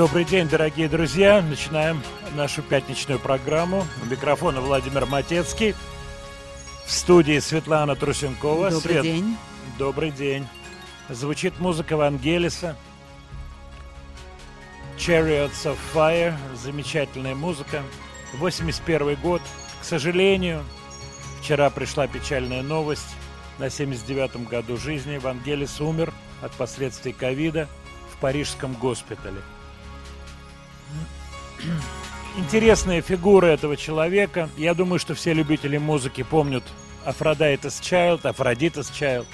Добрый день, дорогие друзья. Начинаем нашу пятничную программу. У микрофона Владимир Матецкий. В студии Светлана Трусенкова. Добрый Свет... день. Добрый день. Звучит музыка Вангелиса. Chariots of Fire. Замечательная музыка. 81 год. К сожалению, вчера пришла печальная новость. На 79-м году жизни Вангелис умер от последствий ковида в парижском госпитале интересная фигура этого человека. Я думаю, что все любители музыки помнят Aphrodite's Child, Aphrodite's Child.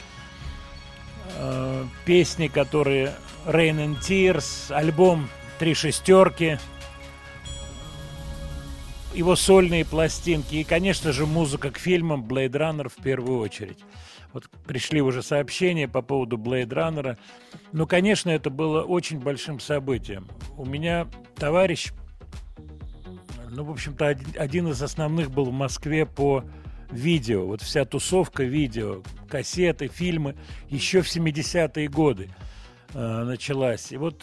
Песни, которые Rain and Tears, альбом «Три шестерки», его сольные пластинки и, конечно же, музыка к фильмам Blade Runner в первую очередь. Вот пришли уже сообщения по поводу Blade Runner. Ну, конечно, это было очень большим событием. У меня товарищ ну, в общем-то, один из основных был в Москве по видео. Вот вся тусовка видео, кассеты, фильмы еще в 70-е годы э, началась. И вот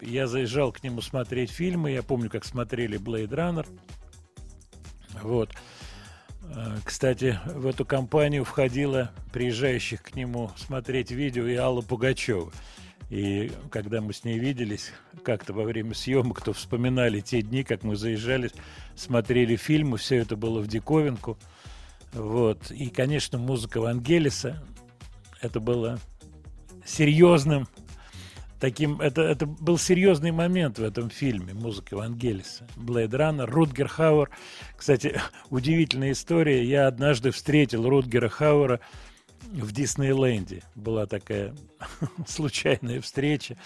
я заезжал к нему смотреть фильмы. Я помню, как смотрели Blade Runner. Вот. Э, кстати, в эту компанию входила приезжающих к нему смотреть видео и Алла Пугачева. И когда мы с ней виделись как-то во время съемок, то вспоминали те дни, как мы заезжали, смотрели фильмы, все это было в диковинку. Вот. И, конечно, музыка Вангелиса, это было серьезным таким, это, это был серьезный момент в этом фильме, музыка Вангелиса. Блейд Раннер, Рутгер Хауэр. Кстати, удивительная история. Я однажды встретил Рутгера Хауэра в Диснейленде была такая случайная встреча.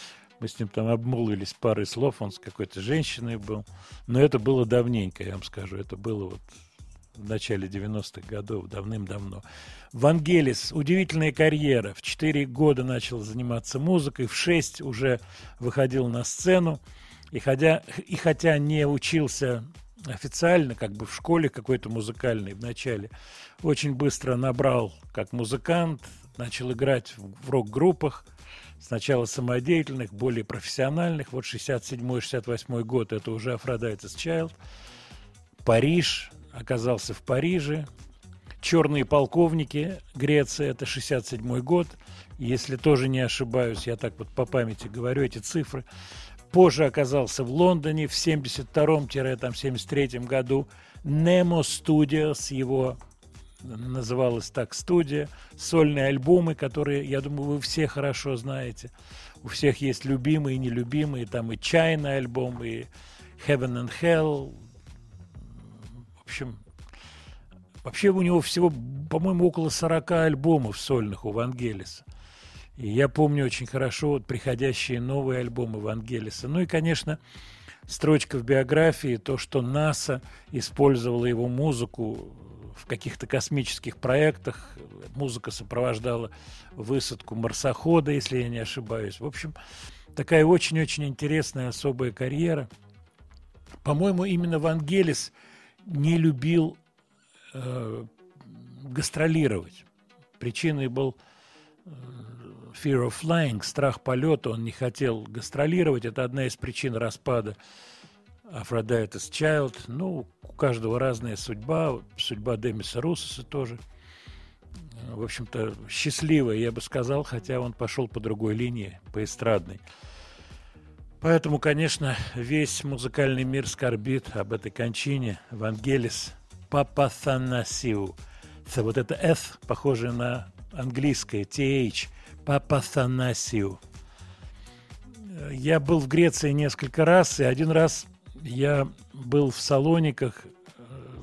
Мы с ним там обмолвились парой слов, он с какой-то женщиной был. Но это было давненько, я вам скажу. Это было вот в начале 90-х годов, давным-давно. Вангелис, удивительная карьера. В 4 года начал заниматься музыкой, в 6 уже выходил на сцену. И хотя, и хотя не учился официально, как бы в школе какой-то музыкальной в начале, очень быстро набрал как музыкант, начал играть в рок-группах, сначала самодеятельных, более профессиональных. Вот 67-68 год, это уже Aphrodite's Child. Париж, оказался в Париже. «Черные полковники», Греция, это 67 год. Если тоже не ошибаюсь, я так вот по памяти говорю эти цифры. Позже оказался в Лондоне в 72-73 году. Nemo Studios, его называлась так студия, сольные альбомы, которые, я думаю, вы все хорошо знаете. У всех есть любимые и нелюбимые, там и China альбом, и Heaven and Hell. В общем, вообще у него всего, по-моему, около 40 альбомов сольных у Вангелиса. И я помню очень хорошо вот приходящие новые альбомы Вангелиса. Ну и, конечно, строчка в биографии, то, что НАСА использовала его музыку в каких-то космических проектах. Музыка сопровождала высадку марсохода, если я не ошибаюсь. В общем, такая очень-очень интересная особая карьера. По-моему, именно Вангелис не любил э, гастролировать. Причиной был э, fear of flying, страх полета. Он не хотел гастролировать. Это одна из причин распада Aphrodite's Child. Ну, у каждого разная судьба. Судьба Демиса Руссоса тоже. В общем-то, счастливая, я бы сказал, хотя он пошел по другой линии, по эстрадной. Поэтому, конечно, весь музыкальный мир скорбит об этой кончине. Вангелис Папаthанасиу. Вот это F, похоже на английское, TH. Папаthанасиу. Я был в Греции несколько раз, и один раз я был в Салониках э,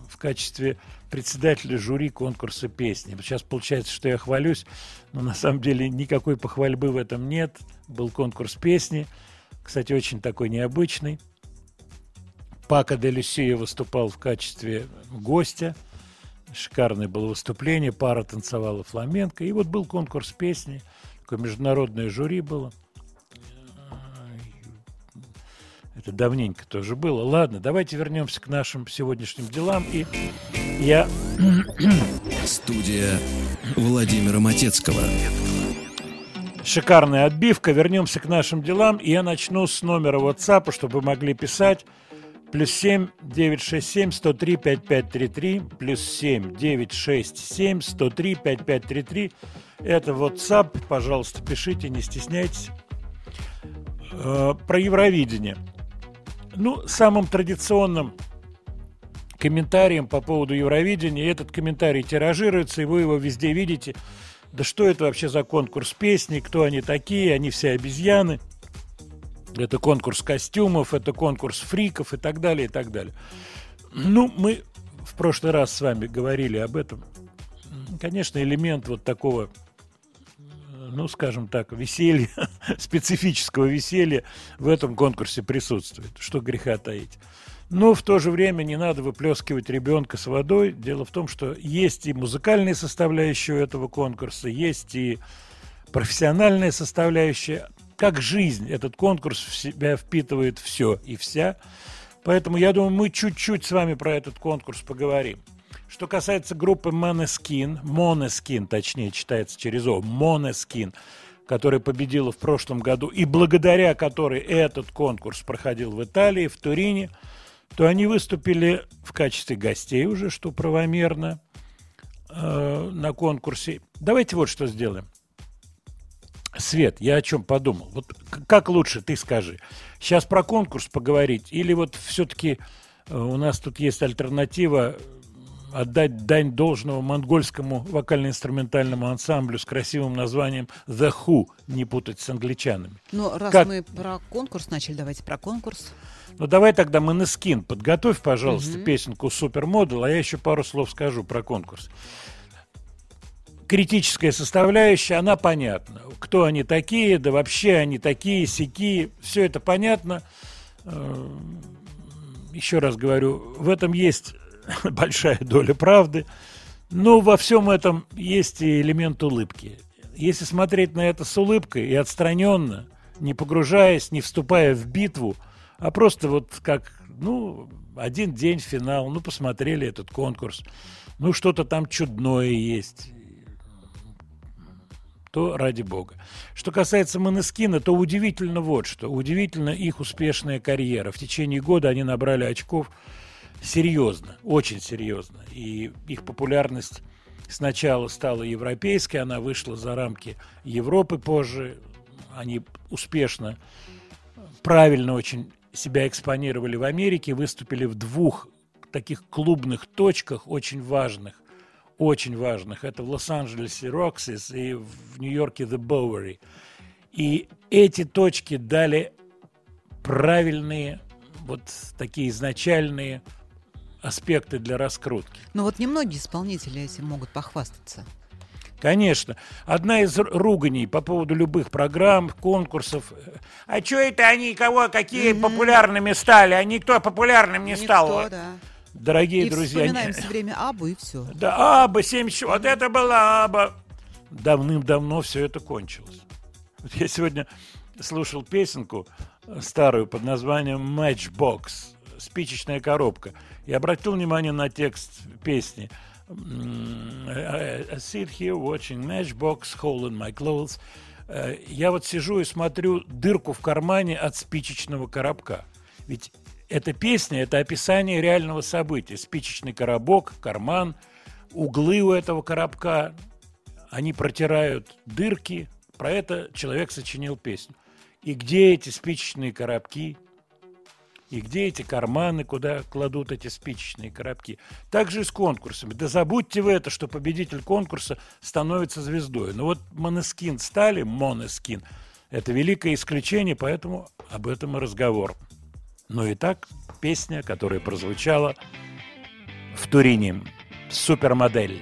в качестве председателя жюри конкурса песни. Сейчас получается, что я хвалюсь, но на самом деле никакой похвальбы в этом нет. Был конкурс песни, кстати, очень такой необычный. Пака де Люсия выступал в качестве гостя. Шикарное было выступление, пара танцевала фламенко. И вот был конкурс песни, такое международное жюри было – это давненько тоже было. Ладно, давайте вернемся к нашим сегодняшним делам. И я... Студия Владимира Матецкого. Шикарная отбивка. Вернемся к нашим делам. И я начну с номера WhatsApp, чтобы вы могли писать. Плюс 7 967 103 5533. Плюс 7 967 103 5533. Это WhatsApp. Пожалуйста, пишите, не стесняйтесь. Э, про Евровидение. Ну, самым традиционным комментарием по поводу Евровидения, этот комментарий тиражируется, и вы его везде видите. Да что это вообще за конкурс песни, кто они такие, они все обезьяны. Это конкурс костюмов, это конкурс фриков и так далее, и так далее. Ну, мы в прошлый раз с вами говорили об этом. Конечно, элемент вот такого ну, скажем так, веселья, специфического веселья в этом конкурсе присутствует. Что греха таить. Но в то же время не надо выплескивать ребенка с водой. Дело в том, что есть и музыкальная составляющая этого конкурса, есть и профессиональная составляющая. Как жизнь, этот конкурс в себя впитывает все и вся. Поэтому я думаю, мы чуть-чуть с вами про этот конкурс поговорим. Что касается группы Måneskin, Måneskin, точнее читается через О, Måneskin, которая победила в прошлом году и благодаря которой этот конкурс проходил в Италии, в Турине, то они выступили в качестве гостей уже, что правомерно, э, на конкурсе. Давайте вот что сделаем. Свет, я о чем подумал. Вот как лучше, ты скажи. Сейчас про конкурс поговорить или вот все-таки э, у нас тут есть альтернатива отдать дань должного монгольскому вокально-инструментальному ансамблю с красивым названием The Who, не путать с англичанами. Ну, раз как... мы про конкурс начали, давайте про конкурс. Ну, давай тогда Манескин, подготовь, пожалуйста, угу. песенку Супермодел, а я еще пару слов скажу про конкурс. Критическая составляющая, она понятна. Кто они такие, да вообще они такие, сякие, все это понятно. Э, еще раз говорю, в этом есть большая доля правды. Но во всем этом есть и элемент улыбки. Если смотреть на это с улыбкой и отстраненно, не погружаясь, не вступая в битву, а просто вот как, ну, один день финал, ну, посмотрели этот конкурс, ну, что-то там чудное есть, то ради бога. Что касается Манескина, то удивительно вот что. Удивительно их успешная карьера. В течение года они набрали очков серьезно, очень серьезно. И их популярность сначала стала европейской, она вышла за рамки Европы позже. Они успешно, правильно очень себя экспонировали в Америке, выступили в двух таких клубных точках очень важных, очень важных. Это в Лос-Анджелесе Роксис и в Нью-Йорке The Bowery. И эти точки дали правильные, вот такие изначальные аспекты для раскрутки. Но вот немногие исполнители этим могут похвастаться. Конечно. Одна из руганий по поводу любых программ, конкурсов. А что это они, кого, какие mm-hmm. популярными стали? А никто популярным не Никто, стал. да. Дорогие и друзья. вспоминаем все время Абу и все. Да, Аба, 70, вот это была Аба. Давным-давно все это кончилось. Вот я сегодня слушал песенку старую под названием Matchbox, спичечная коробка. И обратил внимание на текст песни. I sit here watching Matchbox, hole in my clothes. Э, я вот сижу и смотрю дырку в кармане от спичечного коробка. Ведь эта песня – это описание реального события. Спичечный коробок, карман, углы у этого коробка, они протирают дырки. Про это человек сочинил песню. И где эти спичечные коробки? И где эти карманы, куда кладут эти спичечные коробки? Также и с конкурсами. Да забудьте вы это, что победитель конкурса становится звездой. Но вот Монескин стали, Монескин, это великое исключение, поэтому об этом и разговор. Ну и так, песня, которая прозвучала в Турине. Супермодель.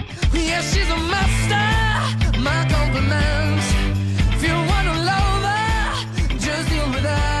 Yeah, she's a master. My compliments. If you wanna love her, just deal with her.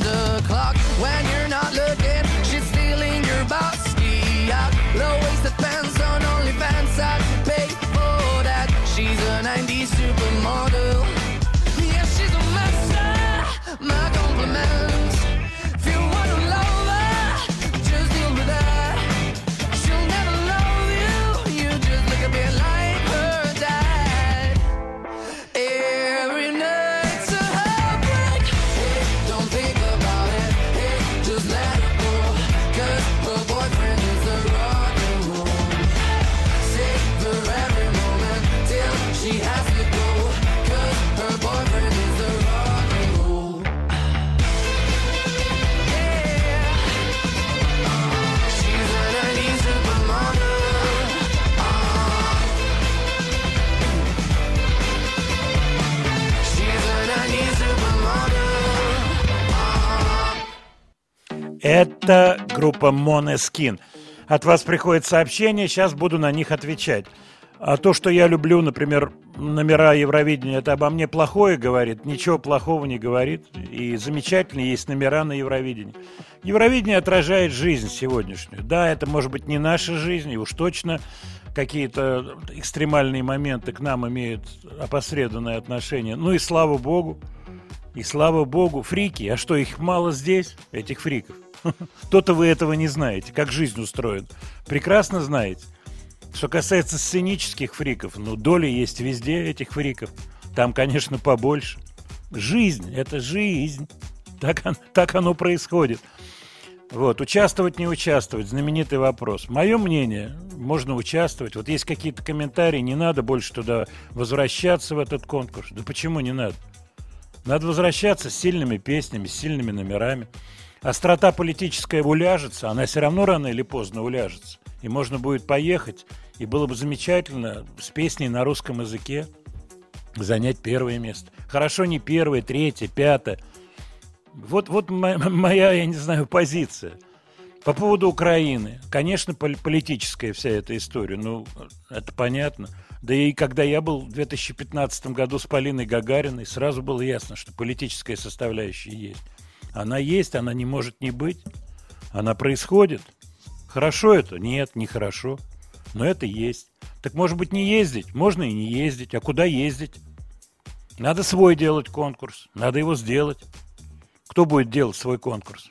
Это группа Måneskin. От вас приходит сообщение, сейчас буду на них отвечать. А то, что я люблю, например, номера Евровидения, это обо мне плохое говорит, ничего плохого не говорит. И замечательно есть номера на Евровидении. Евровидение отражает жизнь сегодняшнюю. Да, это может быть не наша жизнь, и уж точно какие-то экстремальные моменты к нам имеют опосредованное отношение. Ну и слава богу, и слава богу, фрики. А что, их мало здесь, этих фриков? То-то вы этого не знаете, как жизнь устроена. Прекрасно знаете. Что касается сценических фриков, ну, доля есть везде этих фриков. Там, конечно, побольше. Жизнь – это жизнь. Так, так оно происходит. Вот, участвовать, не участвовать, знаменитый вопрос. Мое мнение, можно участвовать. Вот есть какие-то комментарии, не надо больше туда возвращаться в этот конкурс. Да почему не надо? Надо возвращаться с сильными песнями, с сильными номерами. Острота политическая уляжется, она все равно рано или поздно уляжется. И можно будет поехать, и было бы замечательно с песней на русском языке занять первое место. Хорошо не первое, третье, пятое. Вот, вот моя, я не знаю, позиция. По поводу Украины. Конечно, политическая вся эта история. Ну, это понятно. Да и когда я был в 2015 году с Полиной Гагариной, сразу было ясно, что политическая составляющая есть. Она есть, она не может не быть. Она происходит. Хорошо это? Нет, не хорошо. Но это есть. Так может быть не ездить? Можно и не ездить. А куда ездить? Надо свой делать конкурс. Надо его сделать. Кто будет делать свой конкурс?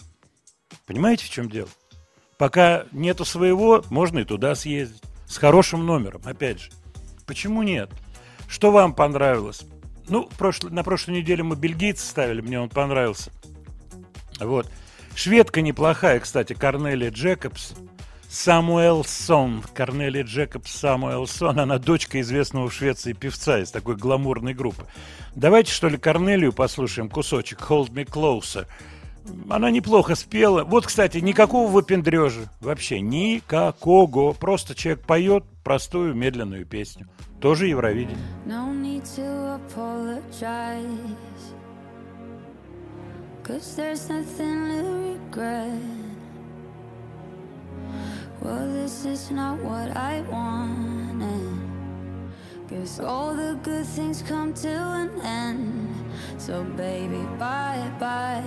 Понимаете, в чем дело? Пока нету своего, можно и туда съездить. С хорошим номером, опять же. Почему нет? Что вам понравилось? Ну, прошлый, на прошлой неделе мы бельгийца ставили, мне он понравился. Вот. Шведка неплохая, кстати, Корнелия Джекобс. Самуэлсон, Корнелия Джекобс Самуэлсон, она дочка известного в Швеции певца из такой гламурной группы. Давайте, что ли, Корнелию послушаем кусочек «Hold me closer». Она неплохо спела. Вот, кстати, никакого выпендрежа. Вообще никакого. Просто человек поет простую медленную песню. Тоже Евровидение. No need to apologize Cause there's nothing to regret Well, this is not what I wanted Guess all the good things come to an end So baby, bye-bye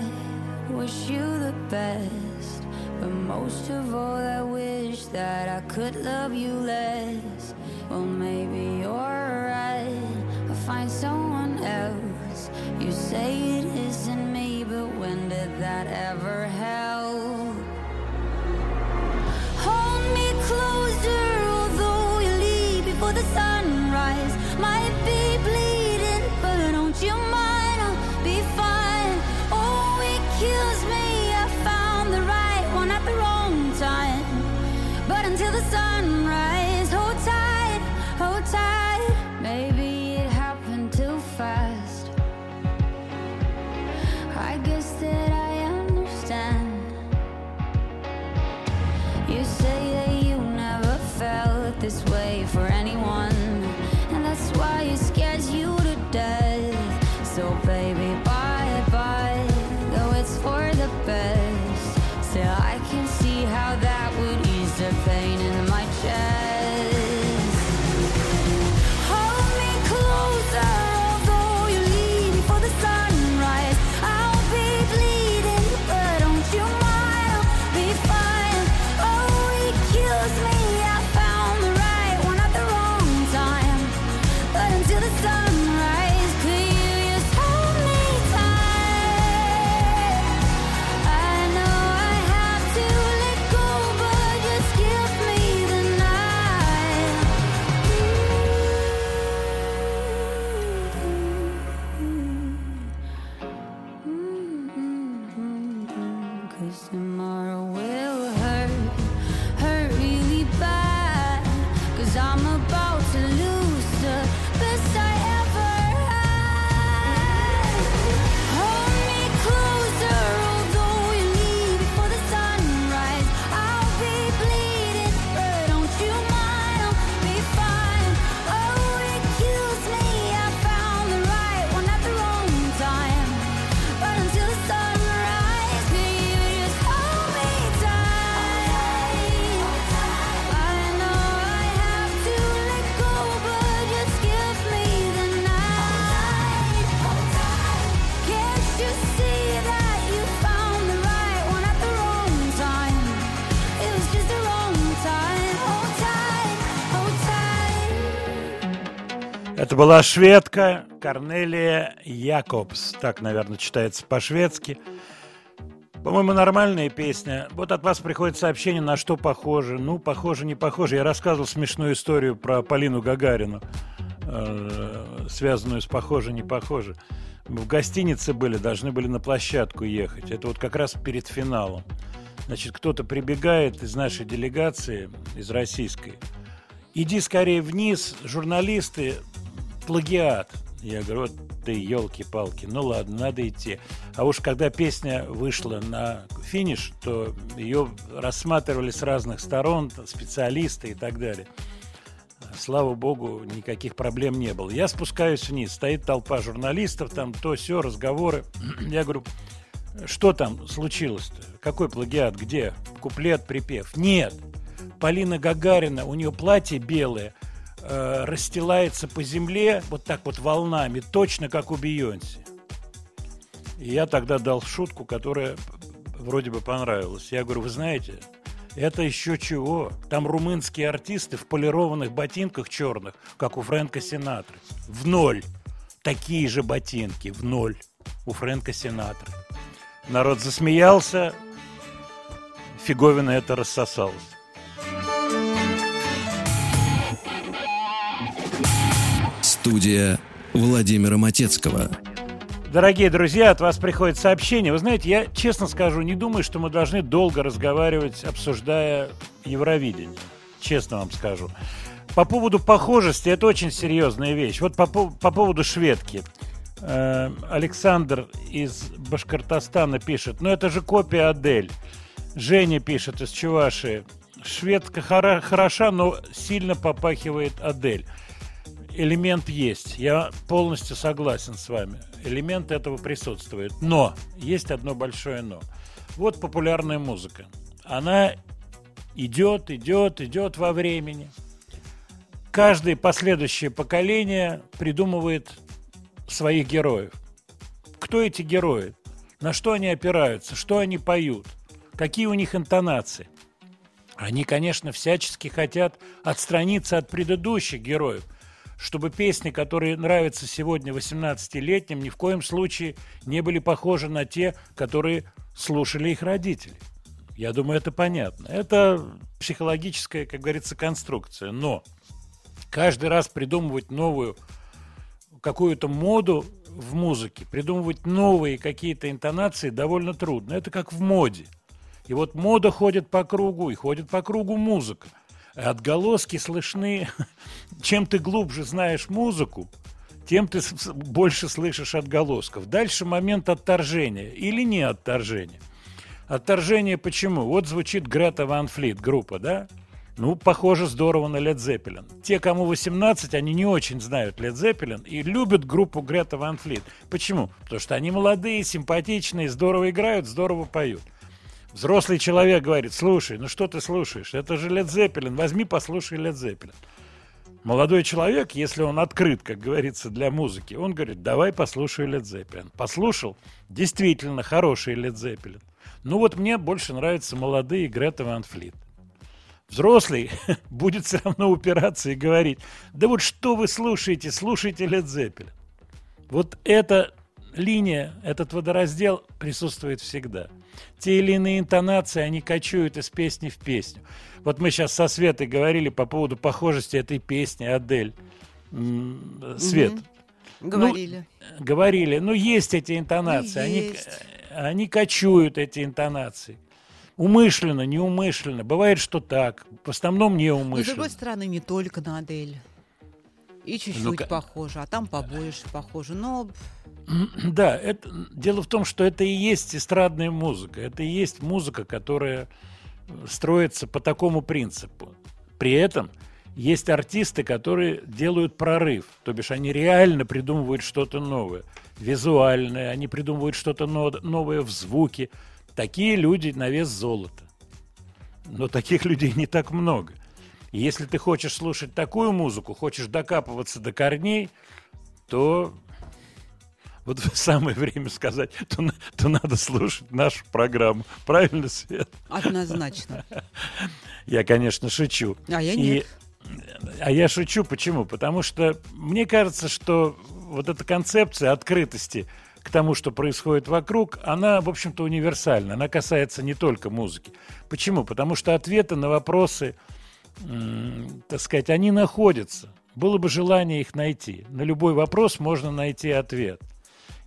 wish you the best. But most of all, I wish that I could love you less. Well, maybe you're right. I'll find someone else. You say it isn't me, but when did that ever help? Hold me closer, although you leave before the sunrise. Это была шведка Корнелия Якобс. Так, наверное, читается по-шведски. По-моему, нормальная песня. Вот от вас приходит сообщение, на что похоже. Ну, похоже, не похоже. Я рассказывал смешную историю про Полину Гагарину, э, связанную с похоже, не похоже. В гостинице были, должны были на площадку ехать. Это вот как раз перед финалом. Значит, кто-то прибегает из нашей делегации, из российской. Иди скорее вниз, журналисты, плагиат. Я говорю, вот Да елки-палки, ну ладно, надо идти. А уж когда песня вышла на финиш, то ее рассматривали с разных сторон, специалисты и так далее. Слава богу, никаких проблем не было. Я спускаюсь вниз, стоит толпа журналистов, там то все разговоры. Я говорю, что там случилось-то? Какой плагиат? Где? Куплет, припев? Нет. Полина Гагарина, у нее платье белое, э, расстилается по земле вот так вот волнами, точно как у Бейонсе. И я тогда дал шутку, которая вроде бы понравилась. Я говорю, вы знаете, это еще чего? Там румынские артисты в полированных ботинках черных, как у Фрэнка Синатры. В ноль. Такие же ботинки в ноль у Фрэнка Синатры. Народ засмеялся, фиговина это рассосалась. Студия Владимира Матецкого. Дорогие друзья, от вас приходит сообщение. Вы знаете, я честно скажу, не думаю, что мы должны долго разговаривать, обсуждая Евровидение. Честно вам скажу. По поводу похожести, это очень серьезная вещь. Вот по, по поводу шведки. Э, Александр из Башкортостана пишет, ну это же копия Адель. Женя пишет из Чувашии, шведка хороша, но сильно попахивает Адель. Элемент есть, я полностью согласен с вами. Элемент этого присутствует. Но, есть одно большое но. Вот популярная музыка. Она идет, идет, идет во времени. Каждое последующее поколение придумывает своих героев. Кто эти герои? На что они опираются? Что они поют? Какие у них интонации? Они, конечно, всячески хотят отстраниться от предыдущих героев, чтобы песни, которые нравятся сегодня 18-летним, ни в коем случае не были похожи на те, которые слушали их родители. Я думаю, это понятно. Это психологическая, как говорится, конструкция. Но каждый раз придумывать новую какую-то моду в музыке, придумывать новые какие-то интонации довольно трудно. Это как в моде. И вот мода ходит по кругу, и ходит по кругу музыка. Отголоски слышны. Чем ты глубже знаешь музыку, тем ты больше слышишь отголосков. Дальше момент отторжения или не отторжения. Отторжение почему? Вот звучит Грета Ван Флит, группа, да? Ну, похоже здорово на Led Zeppelin. Те, кому 18, они не очень знают Led Zeppelin и любят группу Грета Ван Флит. Почему? Потому что они молодые, симпатичные, здорово играют, здорово поют. Взрослый человек говорит, слушай, ну что ты слушаешь? Это же Led Zeppelin, возьми, послушай Led Zeppelin. Молодой человек, если он открыт, как говорится, для музыки, он говорит, давай послушай Led Zeppelin. Послушал, действительно хороший Led Zeppelin. Ну вот мне больше нравятся молодые Грета Ван Флит. Взрослый будет все равно упираться и говорить, да вот что вы слушаете, слушайте Led Zeppelin. Вот эта линия, этот водораздел присутствует всегда. Те или иные интонации, они кочуют из песни в песню. Вот мы сейчас со Светой говорили по поводу похожести этой песни «Адель». Свет. Угу. Говорили. Ну, говорили. Ну, есть эти интонации. Есть. Они, они кочуют, эти интонации. Умышленно, неумышленно. Бывает, что так. В основном неумышленно. Но, с другой стороны, не только на Адель. И чуть-чуть ну, похоже, а там побольше похоже. Но да, это, дело в том, что это и есть эстрадная музыка. Это и есть музыка, которая строится по такому принципу. При этом есть артисты, которые делают прорыв. То бишь они реально придумывают что-то новое. Визуальное, они придумывают что-то новое в звуке. Такие люди на вес золота. Но таких людей не так много. Если ты хочешь слушать такую музыку, хочешь докапываться до корней, то вот самое время сказать, то, то надо слушать нашу программу. Правильно, Свет? Однозначно. Я, конечно, шучу. А я нет. а я шучу почему? Потому что мне кажется, что вот эта концепция открытости к тому, что происходит вокруг, она, в общем-то, универсальна. Она касается не только музыки. Почему? Потому что ответы на вопросы, так сказать, они находятся. Было бы желание их найти. На любой вопрос можно найти ответ.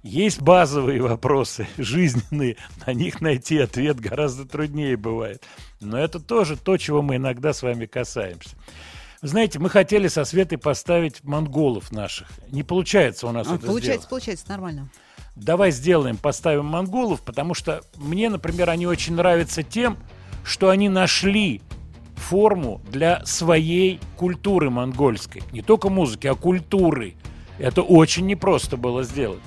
Есть базовые вопросы, жизненные, на них найти ответ гораздо труднее бывает. Но это тоже то, чего мы иногда с вами касаемся. Знаете, мы хотели со Светой поставить монголов наших. Не получается у нас А, это получается, сделать. получается, нормально. Давай сделаем, поставим монголов, потому что мне, например, они очень нравятся тем, что они нашли форму для своей культуры монгольской. Не только музыки, а культуры. Это очень непросто было сделать.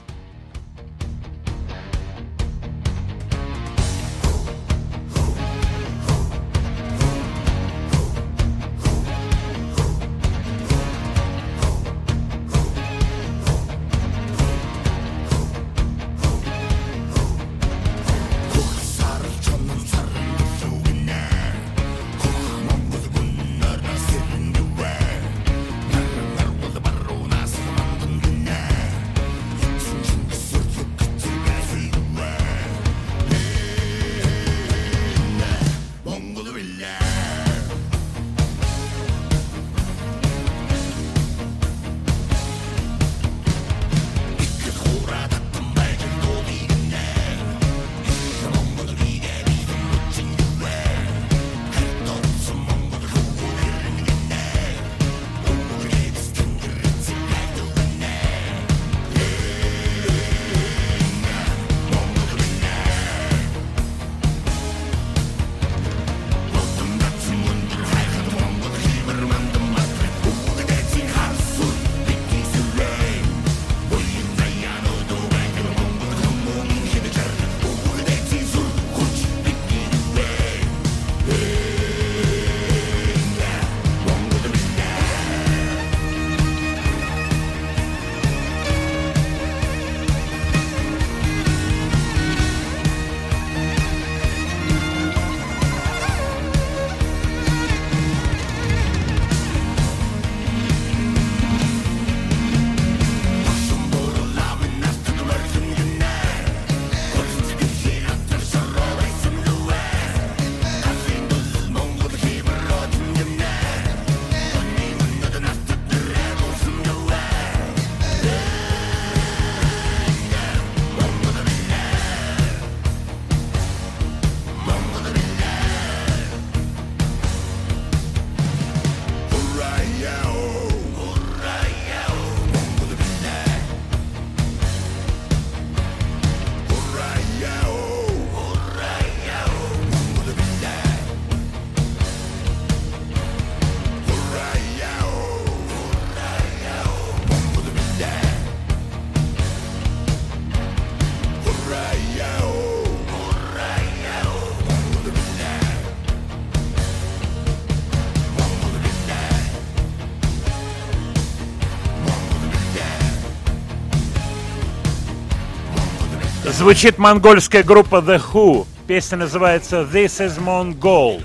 Звучит монгольская группа The Who. Песня называется This is Mongol.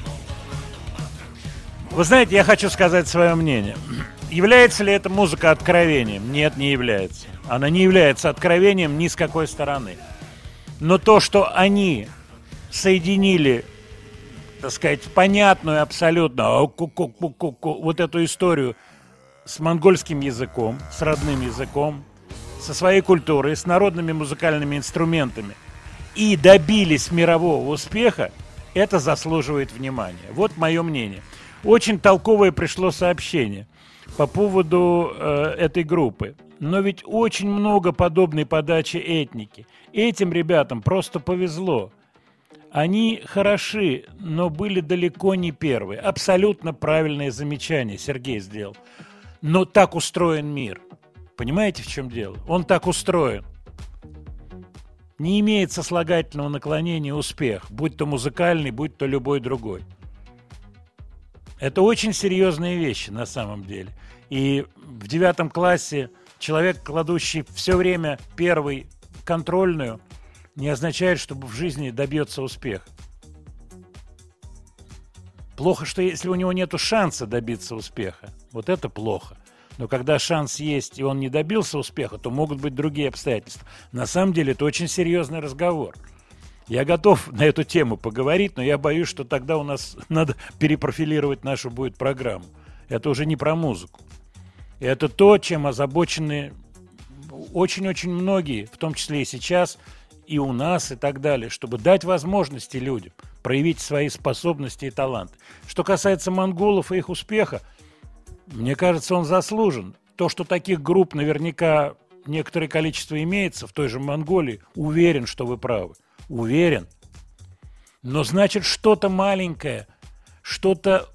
Вы знаете, я хочу сказать свое мнение. Является ли эта музыка откровением? Нет, не является. Она не является откровением ни с какой стороны. Но то, что они соединили, так сказать, понятную абсолютно а, вот эту историю с монгольским языком, с родным языком, со своей культурой, с народными музыкальными инструментами и добились мирового успеха, это заслуживает внимания. Вот мое мнение. Очень толковое пришло сообщение по поводу э, этой группы. Но ведь очень много подобной подачи этники. Этим ребятам просто повезло. Они хороши, но были далеко не первые. Абсолютно правильное замечание Сергей сделал. Но так устроен мир. Понимаете, в чем дело? Он так устроен. Не имеет сослагательного наклонения успех, будь то музыкальный, будь то любой другой. Это очень серьезные вещи на самом деле. И в девятом классе человек, кладущий все время первый контрольную, не означает, что в жизни добьется успеха. Плохо, что если у него нет шанса добиться успеха. Вот это плохо. Но когда шанс есть, и он не добился успеха, то могут быть другие обстоятельства. На самом деле это очень серьезный разговор. Я готов на эту тему поговорить, но я боюсь, что тогда у нас надо перепрофилировать нашу будет программу. Это уже не про музыку. Это то, чем озабочены очень-очень многие, в том числе и сейчас, и у нас, и так далее, чтобы дать возможности людям проявить свои способности и таланты. Что касается монголов и их успеха, Мне кажется, он заслужен. То, что таких групп наверняка некоторое количество имеется в той же Монголии, уверен, что вы правы. Уверен. Но значит, что-то маленькое, что-то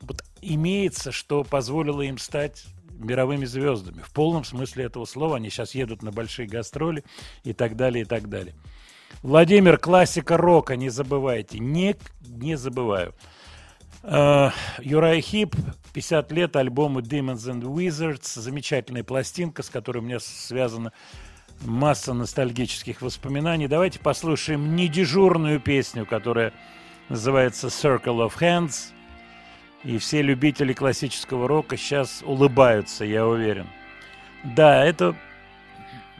вот имеется, что позволило им стать мировыми звездами. В полном смысле этого слова. Они сейчас едут на большие гастроли и так далее, и так далее. Владимир, классика рока, не забывайте. Не, не забываю. Uh, Юрай Хип, 50 лет, альбому Demons and Wizards, замечательная пластинка, с которой у меня связана масса ностальгических воспоминаний. Давайте послушаем недежурную песню, которая называется Circle of Hands. И все любители классического рока сейчас улыбаются, я уверен. Да, это,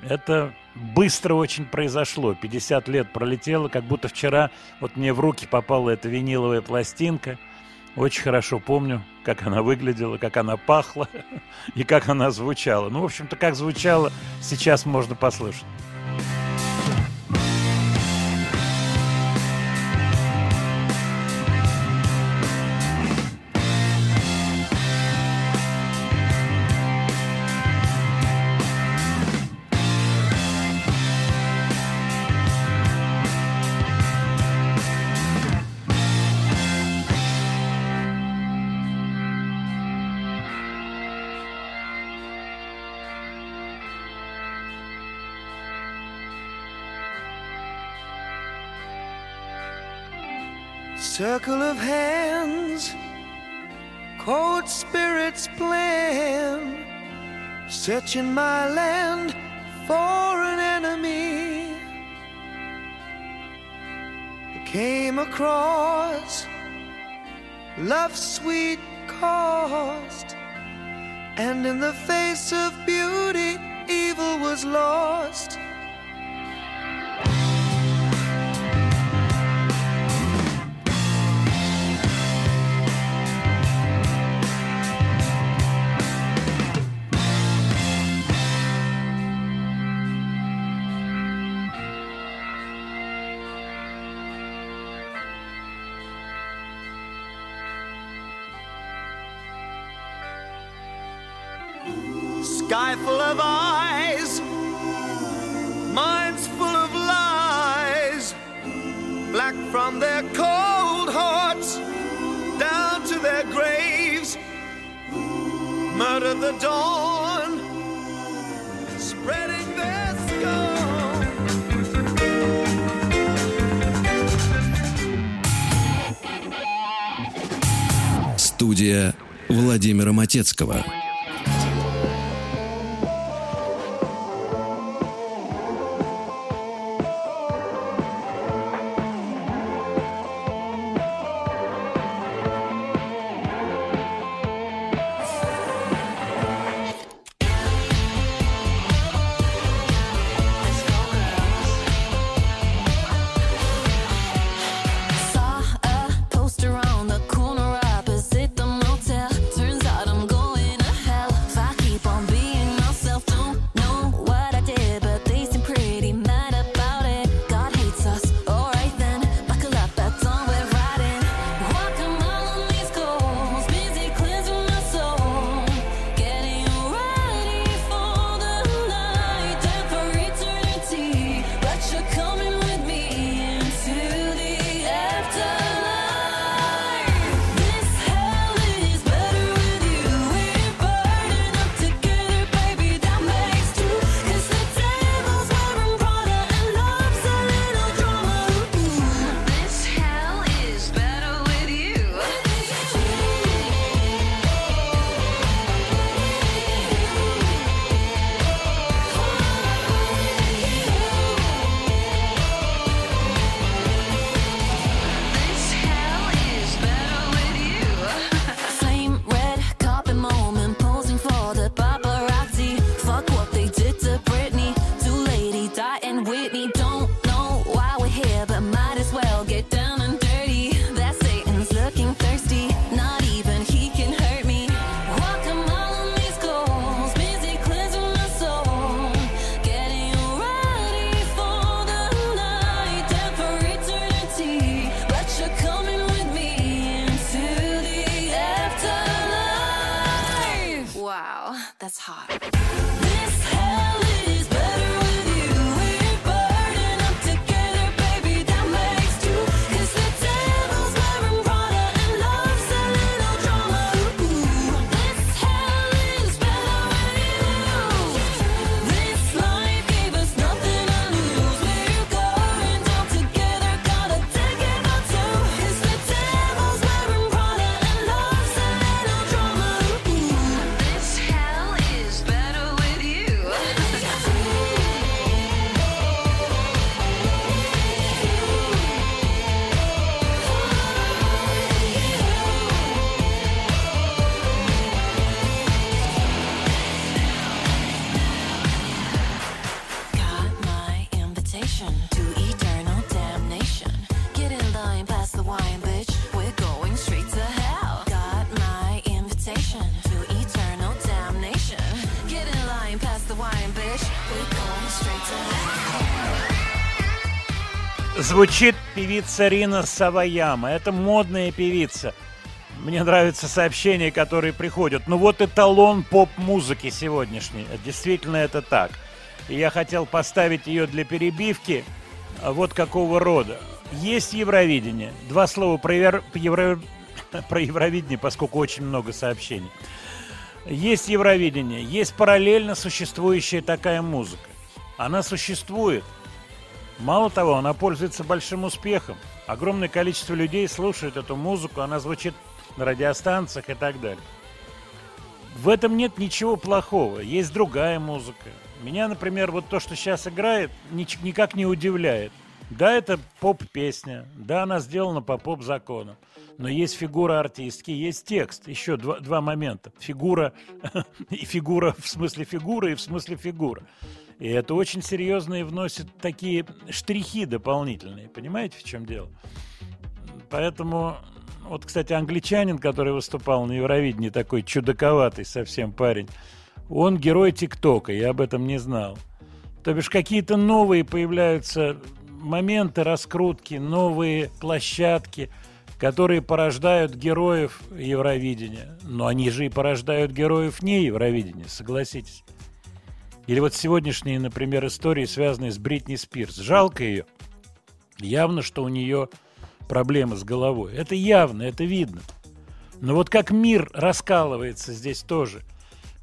это быстро очень произошло. 50 лет пролетело, как будто вчера вот мне в руки попала эта виниловая пластинка. Очень хорошо помню, как она выглядела, как она пахла и как она звучала. Ну, в общем-то, как звучала, сейчас можно послушать. Circle of hands, cold spirits plan, searching my land for an enemy. I Came across love's sweet cost, and in the face of beauty, evil was lost. Sky full of eyes, minds full of lies, black from their cold hearts down to their graves. Murder the dawn, spreading their scum. Студия Владимира Матецкого. Звучит певица Рина Саваяма. Это модная певица. Мне нравятся сообщения, которые приходят. Ну вот эталон поп-музыки сегодняшней. Действительно это так. И я хотел поставить ее для перебивки. Вот какого рода. Есть Евровидение. Два слова про, евро- про Евровидение, поскольку очень много сообщений. Есть Евровидение. Есть параллельно существующая такая музыка. Она существует. Мало того, она пользуется большим успехом. Огромное количество людей слушает эту музыку, она звучит на радиостанциях и так далее. В этом нет ничего плохого. Есть другая музыка. Меня, например, вот то, что сейчас играет, никак не удивляет. Да, это поп-песня. Да, она сделана по поп-законам. Но есть фигура артистки, есть текст. Еще два, два момента. Фигура и фигура в смысле фигуры и в смысле фигура. И это очень серьезно и вносит такие штрихи дополнительные. Понимаете, в чем дело? Поэтому, вот, кстати, англичанин, который выступал на Евровидении, такой чудаковатый совсем парень, он герой ТикТока, я об этом не знал. То бишь какие-то новые появляются моменты раскрутки, новые площадки, которые порождают героев Евровидения. Но они же и порождают героев не Евровидения, согласитесь. Или вот сегодняшние, например, истории, связанные с Бритни Спирс. Жалко ее. Явно, что у нее проблемы с головой. Это явно, это видно. Но вот как мир раскалывается здесь тоже.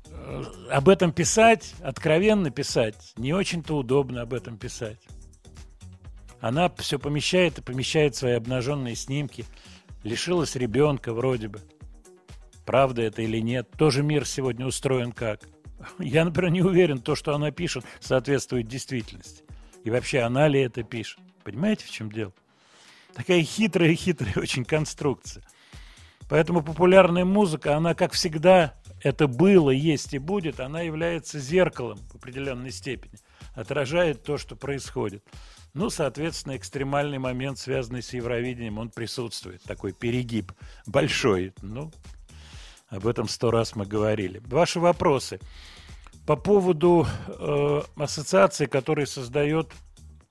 Э, Об этом писать, откровенно писать, не очень-то удобно об этом писать. Она все помещает и помещает свои обнаженные снимки. Лишилась ребенка вроде бы. Правда это или нет? Тоже мир сегодня устроен как? Я, например, не уверен, то, что она пишет, соответствует действительности. И вообще, она ли это пишет? Понимаете, в чем дело? Такая хитрая-хитрая очень конструкция. Поэтому популярная музыка, она, как всегда, это было, есть и будет, она является зеркалом в определенной степени, отражает то, что происходит. Ну, соответственно, экстремальный момент, связанный с Евровидением, он присутствует, такой перегиб большой. Ну, об этом сто раз мы говорили. Ваши вопросы по поводу э, ассоциации, которую создает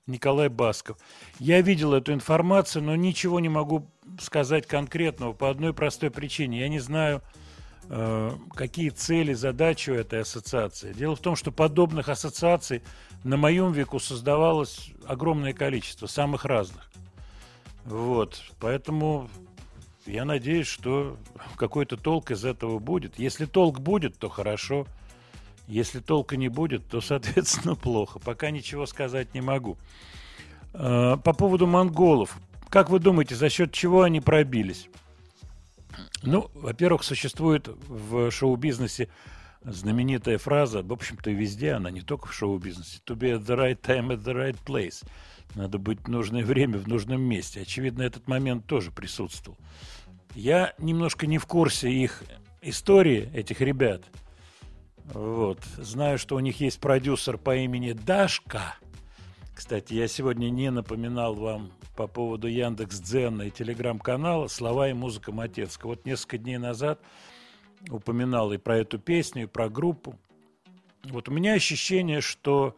Николай Басков. Я видел эту информацию, но ничего не могу сказать конкретного по одной простой причине. Я не знаю, э, какие цели, задачи у этой ассоциации. Дело в том, что подобных ассоциаций на моем веку создавалось огромное количество, самых разных. Вот, поэтому я надеюсь, что какой-то толк из этого будет. Если толк будет, то хорошо. Если толка не будет, то, соответственно, плохо. Пока ничего сказать не могу. Э, По поводу монголов. Как вы думаете, за счет чего они пробились? Ну, во-первых, существует в шоу-бизнесе знаменитая фраза, в общем-то, везде она, не только в шоу-бизнесе. To be at the right time at the right place. Надо быть в нужное время в нужном месте. Очевидно, этот момент тоже присутствовал. Я немножко не в курсе их истории, этих ребят. Вот. Знаю, что у них есть продюсер по имени Дашка. Кстати, я сегодня не напоминал вам по поводу Яндекс Дзена и телеграм-канала «Слова и музыка Матецкого». Вот несколько дней назад упоминал и про эту песню, и про группу. Вот у меня ощущение, что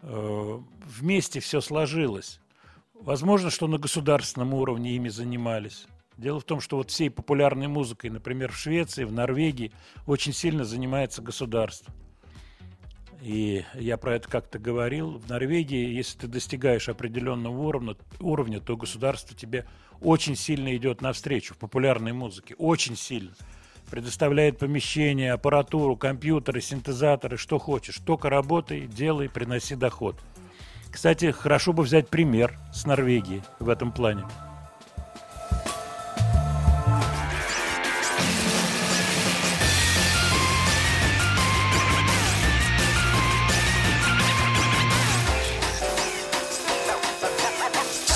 э, вместе все сложилось. Возможно, что на государственном уровне ими занимались. Дело в том, что вот всей популярной музыкой, например, в Швеции, в Норвегии, очень сильно занимается государство. И я про это как-то говорил. В Норвегии, если ты достигаешь определенного уровня, уровня, то государство тебе очень сильно идет навстречу в популярной музыке. Очень сильно. Предоставляет помещения, аппаратуру, компьютеры, синтезаторы, что хочешь. Только работай, делай, приноси доход. Кстати, хорошо бы взять пример с Норвегии в этом плане.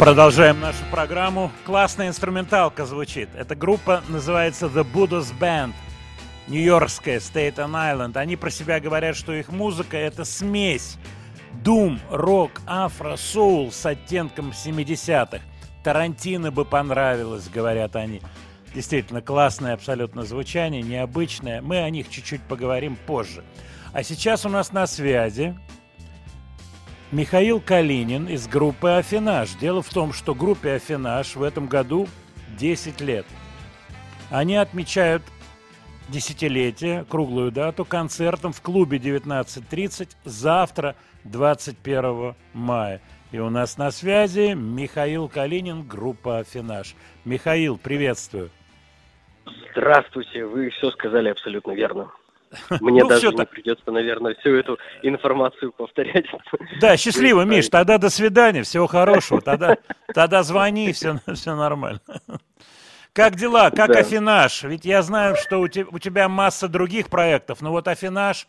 Продолжаем нашу программу. Классная инструменталка звучит. Эта группа называется The Buddha's Band. Нью-Йоркская, Staten Island. Они про себя говорят, что их музыка это смесь дум, рок, афро, соул с оттенком 70-х. Тарантино бы понравилось, говорят они. Действительно, классное абсолютно звучание, необычное. Мы о них чуть-чуть поговорим позже. А сейчас у нас на связи Михаил Калинин из группы «Афинаж». Дело в том, что группе «Афинаж» в этом году 10 лет. Они отмечают десятилетие, круглую дату, концертом в клубе 19.30 завтра, 21 мая. И у нас на связи Михаил Калинин, группа «Афинаж». Михаил, приветствую. Здравствуйте, вы все сказали абсолютно верно. Мне Ну, даже не так. придется, наверное, всю эту информацию повторять. Да, счастливо. Миш, тогда до свидания, всего хорошего, тогда, тогда звони, все, все нормально. Как дела, как Да. Афинаж? Ведь я знаю, что у, те- у тебя масса других проектов, но вот Афинаж,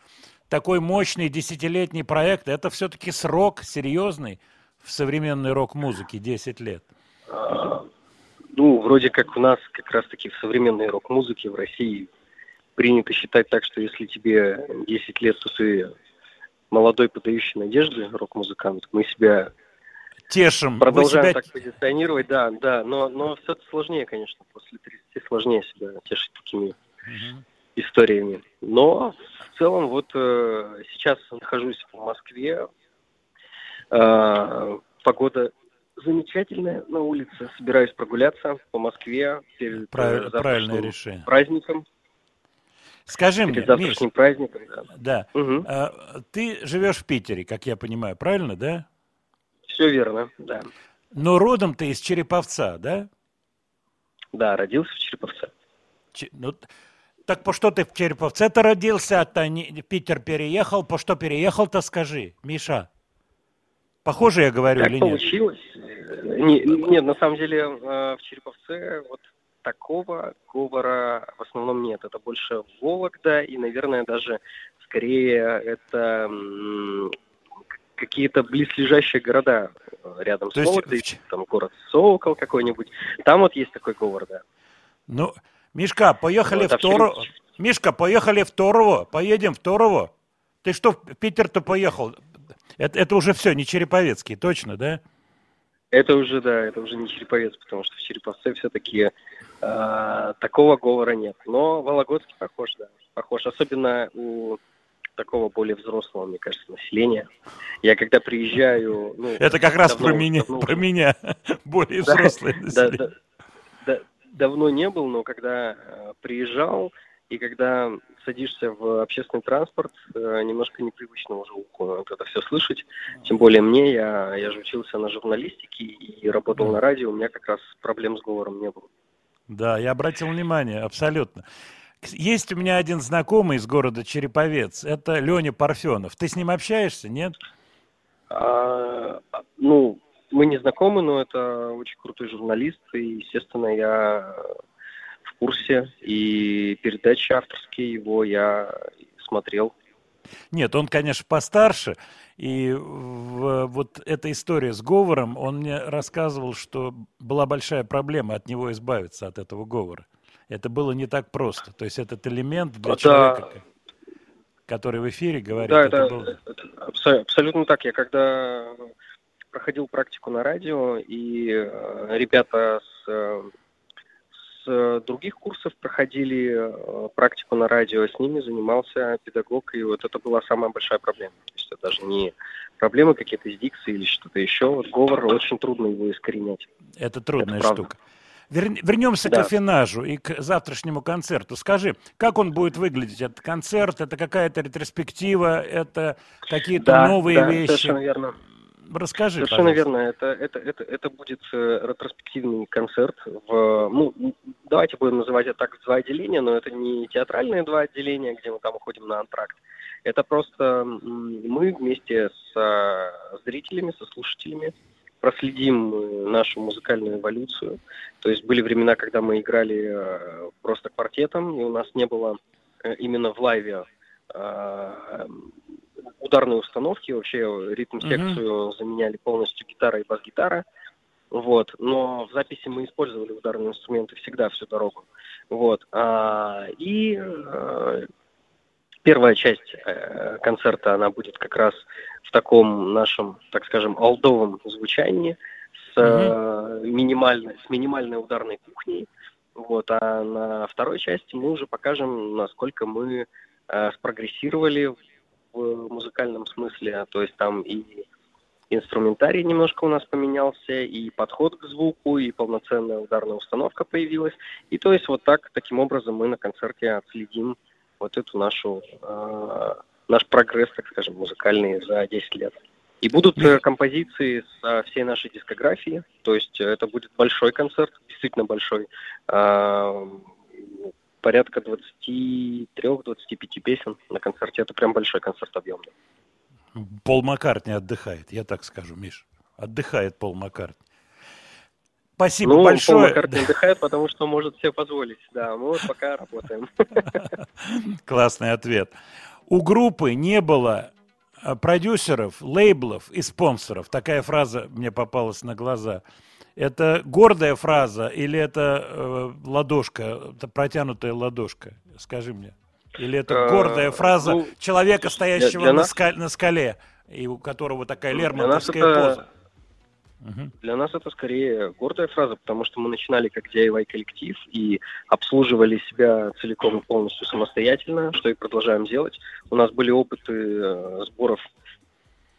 такой мощный десятилетний проект, это все-таки срок серьезный в современной рок-музыке, 10 лет. Ну, вроде как у нас как раз-таки в современной рок-музыке в России принято считать так, что если тебе 10 лет, то ты молодой, подающий надежды рок-музыкант. Мы себя Тешим. Продолжаем себя- так позиционировать, да, да, но, но все это сложнее, конечно, после 30 сложнее себя тешить такими историями. Но в целом вот э, сейчас нахожусь в Москве. Э, погода замечательная на улице. Собираюсь прогуляться по Москве перед э, завтрашним правильное решение. праздником. Скажи мне, Миш, праздником, да. да, Мгм. а, ты живешь в Питере, как я понимаю, правильно, да? Все верно, да. Но родом ты из Череповца, да? Да, родился в Череповце. Че- ну, так по что ты в Череповце-то родился, а то не- Питер переехал? По что переехал-то скажи, Миша? Похоже я говорю Так или нет? получилось. Не- нет, на самом деле э, в Череповце вот такого говора в основном нет. Это больше Вологда и, наверное, даже скорее это какие-то близлежащие города э, рядом То с есть Вологдой, Ч- там город Сокол какой-нибудь. Там вот есть такой говор, да. Ну, Мишка, поехали Вот, в в Турово. Череп- Мишка, поехали в Турово. Поедем в Турово. Ты что, в Питер-то поехал? Это, это уже все, не Череповецкий, точно, да? Это уже, да, это уже не Череповец, потому что в Череповце все-таки такого говора нет. Но Вологодский похож, да, похож. Особенно у такого более взрослого, мне кажется, населения. Я когда приезжаю... Ну, Это как раз давно- про меня, давно про меня. Более Да, взрослые да, население. да, да, давно не был, но когда э, приезжал, и когда садишься в общественный транспорт, э, немножко непривычно уже вот это все слышать. Тем более мне, я, я же учился на журналистике и работал на радио, у меня как раз проблем с говором не было. Да, я обратил внимание, абсолютно. Есть у меня один знакомый из города Череповец, это Леня Парфенов. Ты с ним общаешься, нет? А, ну, мы не знакомы, но это очень крутой журналист, и, естественно, я в курсе, и передачи авторские его я смотрел. Нет, он, конечно, постарше, и в- вот эта история с говором, он мне рассказывал, что была большая проблема от него избавиться, от этого говора. Это было не так просто. То есть этот элемент для Да. человека, который в эфире говорит, да, это, это, был... это абсо- абсолютно так. Я когда проходил практику на радио, и э, ребята с, э, с других курсов проходили э, практику на радио, с ними занимался педагог, и вот это была самая большая проблема. То есть это даже не проблемы какие-то с дикцией или что-то еще. Вот говор очень трудно его искоренять. Это трудная Это правда. штука. Вер- Вернемся к Да. афинажу и к завтрашнему концерту. Скажи, как он будет выглядеть? Это концерт, это какая-то ретроспектива, это какие-то Да, новые да, вещи? совершенно верно. Расскажи, Совершенно пожалуйста. верно. Это, это, это, это будет э, ретроспективный концерт. В, ну, давайте будем называть это так, два отделения, но это не театральные два отделения, где мы там уходим на антракт. Это просто мы вместе с зрителями, со слушателями проследим э, нашу музыкальную эволюцию. То есть были времена, когда мы играли э, просто квартетом, и у нас не было именно в лайве ударной установки, вообще ритм-секцию заменяли полностью гитара и бас-гитара. Вот. Но в записи мы использовали ударные инструменты всегда всю дорогу. Вот. А, и э, первая часть э, концерта, она будет как раз в таком нашем, так скажем, алдовом звучании с, э, минимальной, с минимальной ударной кухней. Вот. А на второй части мы уже покажем, насколько мы спрогрессировали в музыкальном смысле. То есть там и инструментарий немножко у нас поменялся, и подход к звуку, и полноценная ударная установка появилась. И то есть вот так, таким образом мы на концерте отследим вот эту нашу, э, наш прогресс, так скажем, музыкальный за 10 лет. И будут э, композиции со всей нашей дискографии, то есть это будет большой концерт, действительно большой, э, порядка 23-25 песен на концерте, это прям большой концерт объемный. Пол Маккартни отдыхает, я так скажу, Миш. Отдыхает Пол Маккартни. Спасибо ну, большое. Пол Маккартни отдыхает, потому что может себе позволить, да, мы вот пока работаем. Классный ответ. У группы не было э, продюсеров, лейблов и спонсоров. Такая фраза мне попалась на глаза. Это гордая фраза или это э, ладошка, это протянутая ладошка? Скажи мне. Или это Э, гордая фраза ну, человека, стоящего для на, нас- ска- на скале, и у которого такая Для лермонтовская это- поза? Мгм. Для нас это скорее гордая фраза, потому что мы начинали как DIY-коллектив и обслуживали себя целиком и полностью самостоятельно, что и продолжаем делать. У нас были опыты э, сборов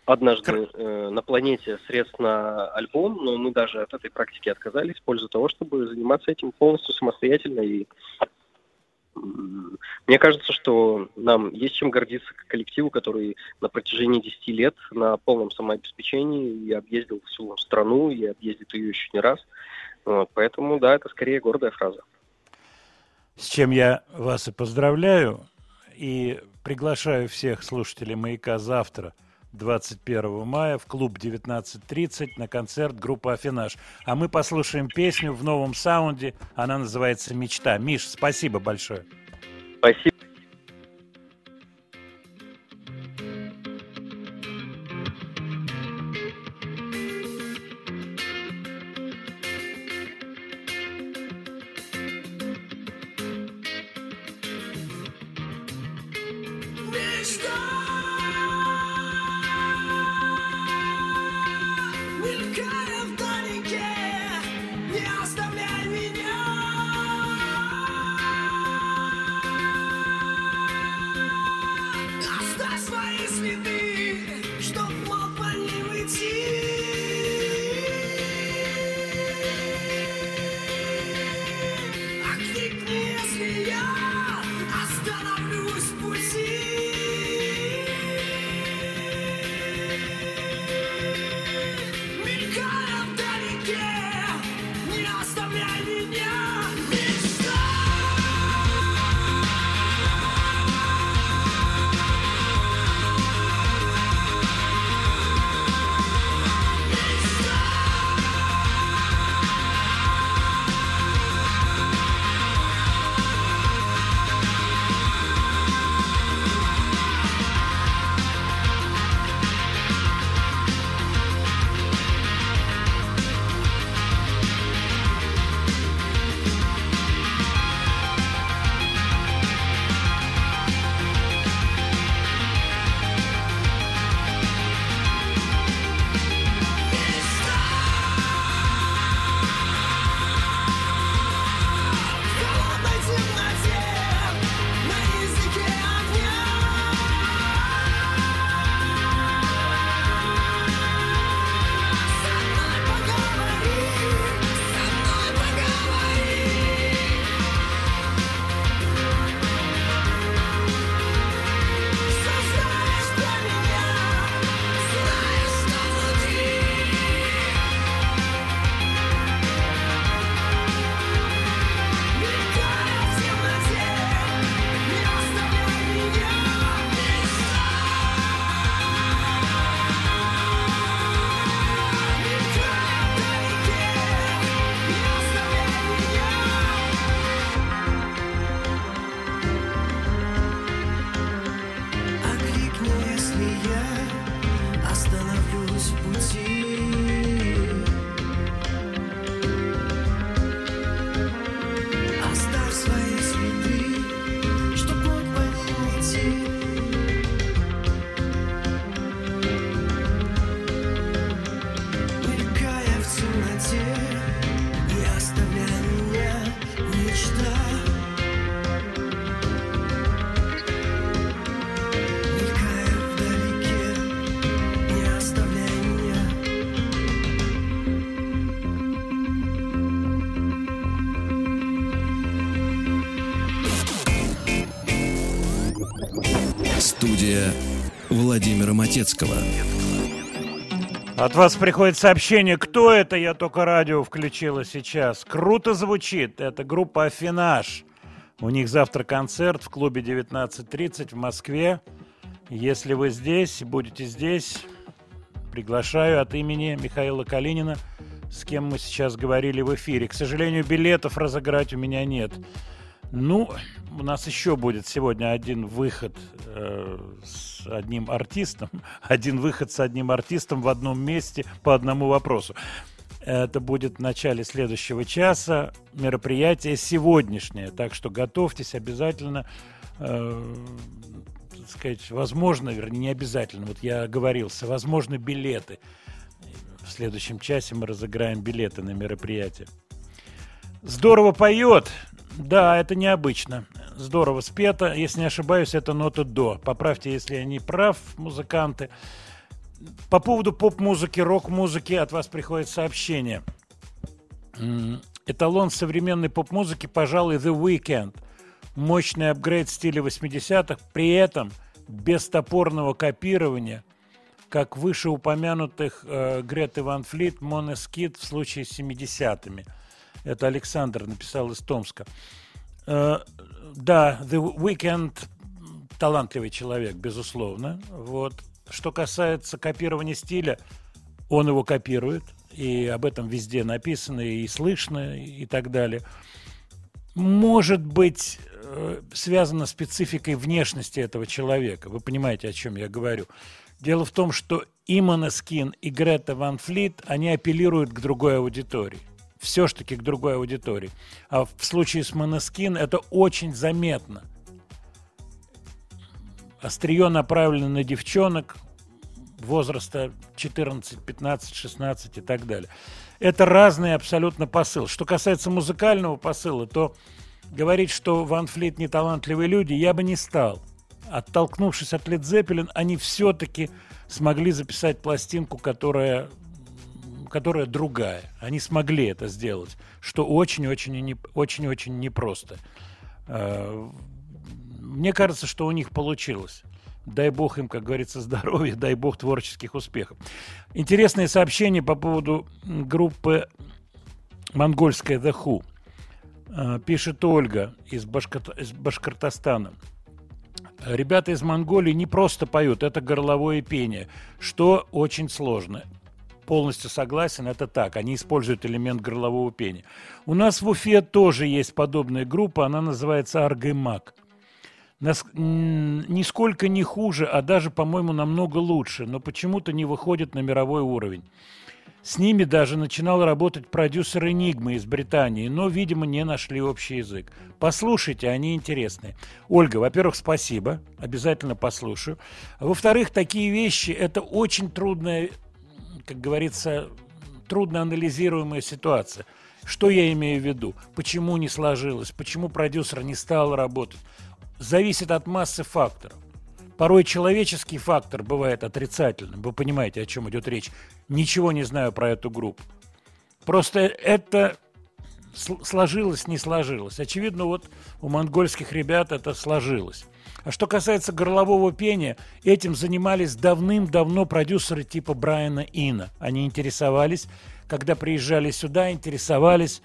однажды э, на планете средств на альбом, но мы даже от этой практики отказались в пользу того, чтобы заниматься этим полностью самостоятельно. И мне кажется, что нам есть чем гордиться коллективу, который на протяжении 10 лет на полном самообеспечении и объездил всю страну, и объездит ее еще не раз. Вот, поэтому, да, это скорее гордая фраза. С чем я вас и поздравляю, и приглашаю всех слушателей «Маяка» завтра 21 мая в клуб 19.30 на концерт группы «Афинаж». А мы послушаем песню в новом саунде. Она называется «Мечта». Миш, спасибо большое. Спасибо. Владимира Матецкого. От вас приходит сообщение, кто это, я только радио включила сейчас. Круто звучит, это группа «Афинаж». У них завтра концерт в клубе 19.30 в Москве. Если вы здесь, будете здесь, приглашаю от имени Михаила Калинина, с кем мы сейчас говорили в эфире. К сожалению, билетов разыграть у меня нет. Ну, у нас еще будет сегодня один выход э, с одним артистом, один выход с одним артистом в одном месте по одному вопросу. Это будет в начале следующего часа. Мероприятие сегодняшнее, так что готовьтесь обязательно. э, так сказать, возможно, вернее, не обязательно. Вот я оговорился, возможно, билеты. В следующем часе мы разыграем билеты на мероприятие. Здорово поет. Да, это необычно. Здорово спето. Если не ошибаюсь, это нота до. Поправьте, если я не прав, музыканты. По поводу поп-музыки, рок-музыки от вас приходит сообщение. Эталон современной поп-музыки, пожалуй, The Weeknd. Мощный апгрейд стиля 80-х, при этом без топорного копирования, как вышеупомянутых э, Греты Ван Флит, Монескит в случае с 70-ми. Это Александр написал из Томска. Э, да, The Weeknd талантливый человек, безусловно. Вот. что касается копирования стиля, он его копирует, и об этом везде написано, и слышно, и так далее. Может быть, э, связано с спецификой внешности этого человека. Вы понимаете, о чем я говорю. Дело в том, что и Måneskin, и Грета Ван Флит, они апеллируют к другой аудитории. Все ж таки к другой аудитории. А в случае с Måneskin это очень заметно. Острие направлено на девчонок возраста 14, 15, 16 и так далее. Это разный абсолютно посыл. Что касается музыкального посыла, то говорить, что Ван Флит не талантливые люди, я бы не стал. Оттолкнувшись от Led Zeppelin, они все-таки смогли записать пластинку, которая, которая другая. Они смогли это сделать, что очень-очень очень-очень непросто. Э, Мне кажется, что у них получилось. Дай бог им, как говорится, здоровья, дай бог творческих успехов. Интересное сообщение по поводу группы монгольская The Who. Э, Пишет Ольга из, Башкорт- из Башкортостана. Ребята из Монголии не просто поют, это горловое пение, что очень сложно. Полностью согласен, это так. Они используют элемент горлового пения. У нас в Уфе тоже есть подобная группа, она называется Аргымак. Нас, нисколько не хуже, а даже, по-моему, намного лучше, но почему-то не выходит на мировой уровень. С ними даже начинал работать продюсер Энигмы из Британии, но, видимо, не нашли общий язык. Послушайте, они интересные. Ольга, во-первых, спасибо, обязательно послушаю. Во-вторых, такие вещи – это очень трудная, как говорится, трудно анализируемая ситуация. Что я имею в виду? Почему не сложилось? Почему продюсер не стал работать? Зависит от массы факторов. Порой человеческий фактор бывает отрицательным. Вы понимаете, о чем идет речь. Ничего не знаю про эту группу. Просто это сл- сложилось, не сложилось. Очевидно, вот у монгольских ребят это сложилось. А что касается горлового пения, этим занимались давным-давно продюсеры типа Брайана Ина. Они интересовались, когда приезжали сюда, интересовались,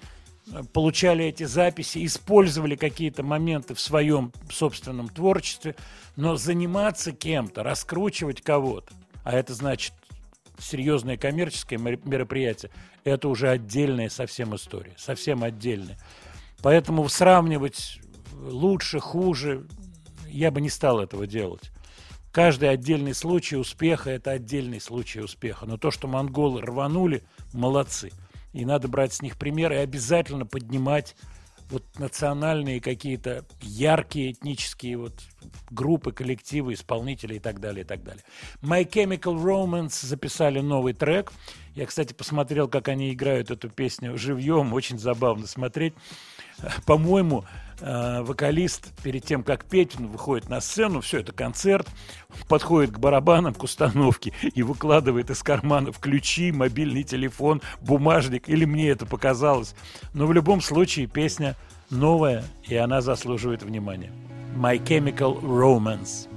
э, получали эти записи, использовали какие-то моменты в своем собственном творчестве, но заниматься кем-то, раскручивать кого-то, а это значит серьезное коммерческое мер- мероприятие, это уже отдельная совсем история, совсем отдельная. Поэтому сравнивать лучше, хуже, я бы не стал этого делать. Каждый отдельный случай успеха – это отдельный случай успеха. Но то, что монголы рванули, молодцы. И надо брать с них пример и обязательно поднимать вот национальные какие-то яркие этнические вот группы, коллективы, исполнители и так далее, и так далее. My Chemical Romance записали новый трек. Я, кстати, посмотрел, как они играют эту песню живьем. Очень забавно смотреть. По-моему, э, вокалист перед тем, как петь, он выходит на сцену, все, это концерт, подходит к барабанам, к установке и выкладывает из карманов ключи, мобильный телефон, бумажник, или мне это показалось. Но в любом случае песня новая, и она заслуживает внимания. My Chemical Romance.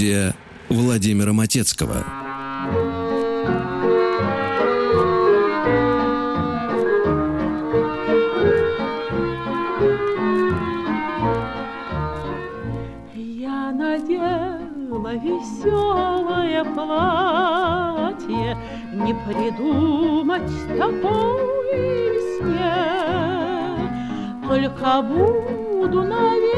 Студия Владимира Матецкого. Я надела веселое платье, Не придумать такой весне. Только буду, наверное,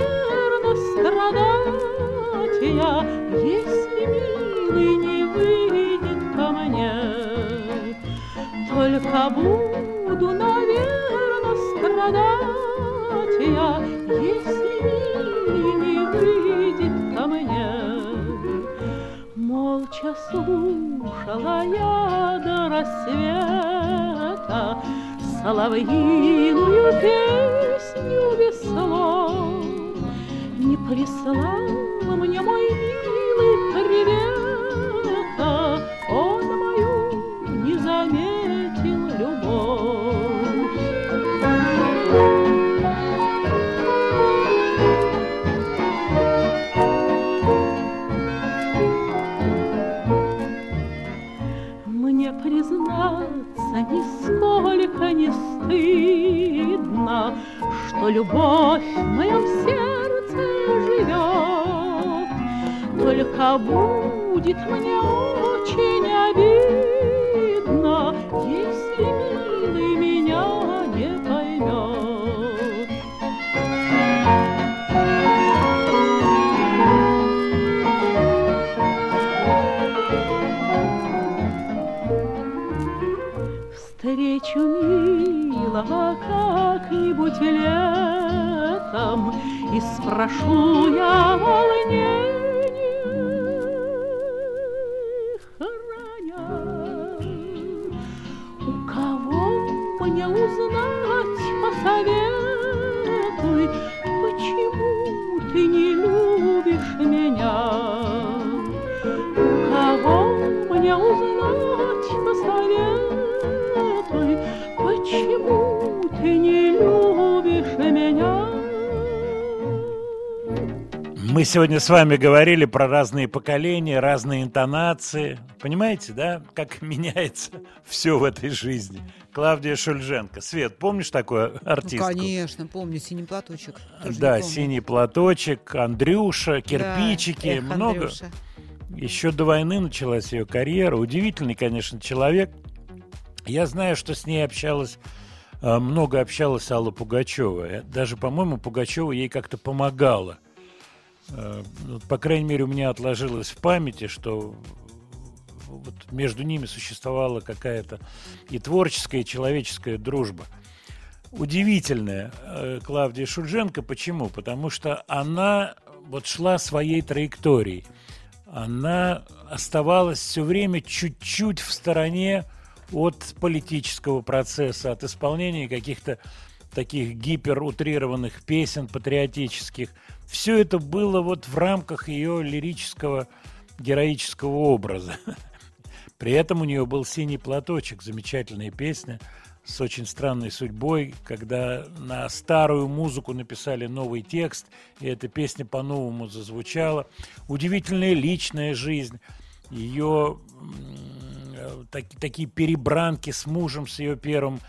Соловьиную Мы сегодня с вами говорили про разные поколения, разные интонации. Понимаете, да, как меняется все в этой жизни. Клавдия Шульженко. Свет, помнишь такую Ну, артистку? конечно, помню, синий платочек. Тоже Да, синий платочек, Андрюша, Да, кирпичики, эх, много. Андрюша. Еще до войны началась ее карьера. Удивительный, конечно, человек. Я знаю, что с ней общалась, э, много общалась Алла Пугачева. Э, Даже, по-моему, Пугачева ей как-то помогала. Э, По крайней мере, у меня отложилось в памяти, что вот между ними существовала какая-то и творческая, и человеческая дружба. Удивительная э, Клавдия Шульженко. Почему? Потому что она вот шла своей траекторией. Она оставалась все время чуть-чуть в стороне от политического процесса, от исполнения каких-то таких гиперутрированных песен патриотических. Все это было вот в рамках ее лирического героического образа. При этом у нее был «Синий платочек», замечательная песня с очень странной судьбой, когда на старую музыку написали новый текст, и эта песня по-новому зазвучала. Удивительная личная жизнь, ее э, так- такие перебранки с мужем, с ее первым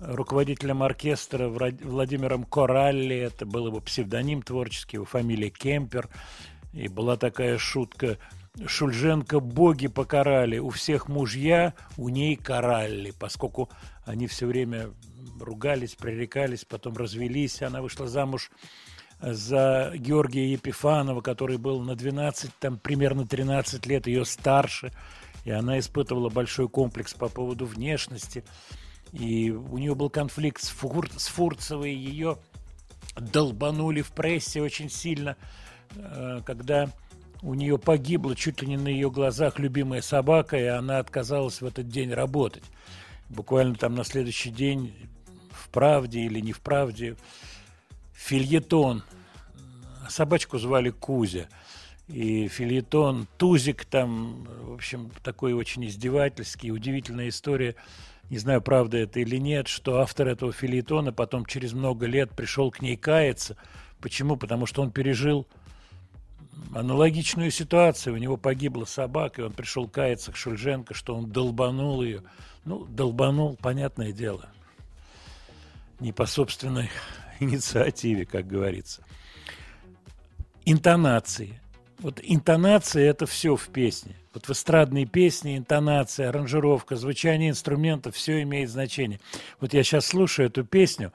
руководителем оркестра Владимиром Коралли, это был его псевдоним творческий, его фамилия Кемпер, и была такая шутка. Шульженко боги покарали, у всех мужья, у ней карали, поскольку они все время ругались, пререкались, потом развелись, она вышла замуж за Георгия Епифанова, который был на 12, там примерно 13 лет ее старше, и она испытывала большой комплекс по поводу внешности, и у нее был конфликт с, Фур- с Фурцевой, ее долбанули в прессе очень сильно, э, когда у нее погибла чуть ли не на ее глазах любимая собака, и она отказалась в этот день работать. Буквально там на следующий день в правде или не в правде фильетон. Собачку звали Кузя. И фильетон Тузик там, в общем, такой очень издевательский, удивительная история. Не знаю, правда это или нет, что автор этого фильетона потом через много лет пришел к ней каяться. Почему? Потому что он пережил аналогичную ситуацию. У него погибла собака, и он пришел каяться к Шульженко, что он долбанул ее. Ну, долбанул, понятное дело. Не по собственной инициативе, как говорится. Интонации. Вот интонация – это все в песне. Вот в эстрадной песне интонация, аранжировка, звучание инструментов – все имеет значение. Вот я сейчас слушаю эту песню,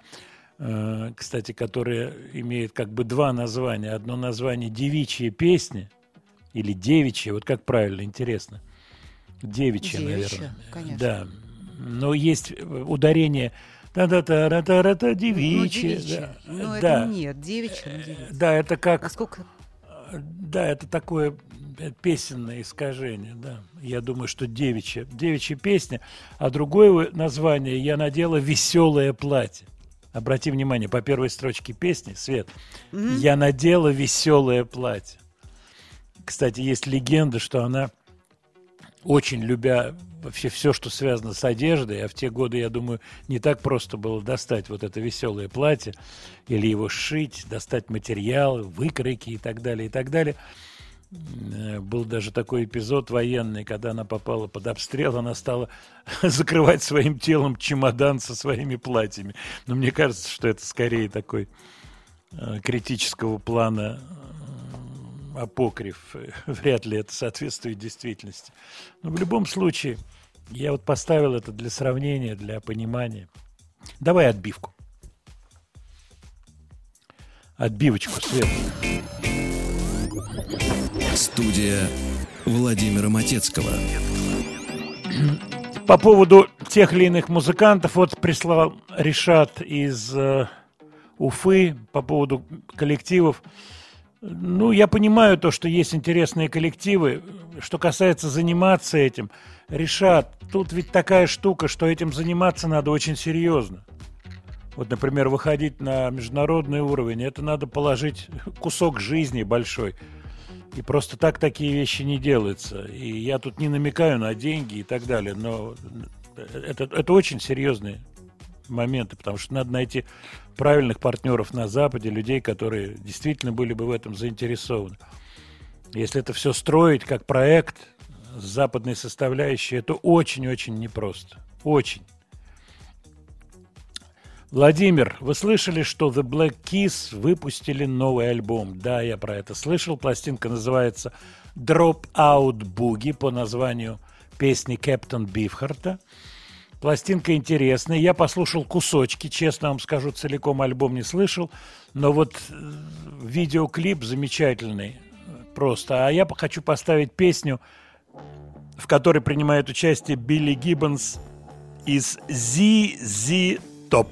э, кстати, которая имеет как бы два названия. Одно название «Девичья песня» или «Девичья», вот как правильно, интересно. Девичья, Девичья, наверное. конечно. Да. Но есть э, ударение та-та-та-ра-та-ра-та, Ну, девичья. девичья. да. Ну, Да. это нет, девичья, ну, девичья. Да, это как А сколько? Да, это такое э, песенное искажение, да. Я думаю, что девичья, девичья песня, а другое название я надела «Веселое платье». Обрати внимание, по первой строчке песни, Свет, я надела веселое платье. Кстати, есть легенда, что она очень любя вообще все, что связано с одеждой, а в те годы, я думаю, не так просто было достать вот это веселое платье или его сшить, достать материалы, выкройки и так далее, и так далее. Э, Был даже такой эпизод военный, когда она попала под обстрел, она стала закрывать своим телом чемодан со своими платьями. Но мне кажется, что это скорее такой э, критического плана э, апокриф. Вряд ли это соответствует действительности. Но в любом случае, я вот поставил это для сравнения, для понимания. Давай отбивку. Отбивочку, Свет. Студия Владимира Матецкого. По поводу тех или иных музыкантов, вот прислал Решат из э, Уфы по поводу коллективов. Ну, я понимаю то, что есть интересные коллективы. Что касается заниматься этим, Решат, тут ведь такая штука, что этим заниматься надо очень серьезно. Вот, например, выходить на международный уровень, это надо положить кусок жизни большой. И просто так такие вещи не делаются. И я тут не намекаю на деньги и так далее, но это, это очень серьезные моменты, потому что надо найти правильных партнеров на Западе, людей, которые действительно были бы в этом заинтересованы. Если это все строить как проект с западной составляющей, это очень-очень непросто. Очень. Владимир, вы слышали, что The Black Keys выпустили новый альбом? Да, я про это слышал. Пластинка называется Drop Out Boogie по названию песни Кэптон Бифхарта. Пластинка интересная. Я послушал кусочки, честно вам скажу, целиком альбом не слышал. Но вот э, видеоклип замечательный просто. А я хочу поставить песню, в которой принимает участие Билли Гиббонс из ZZ Top.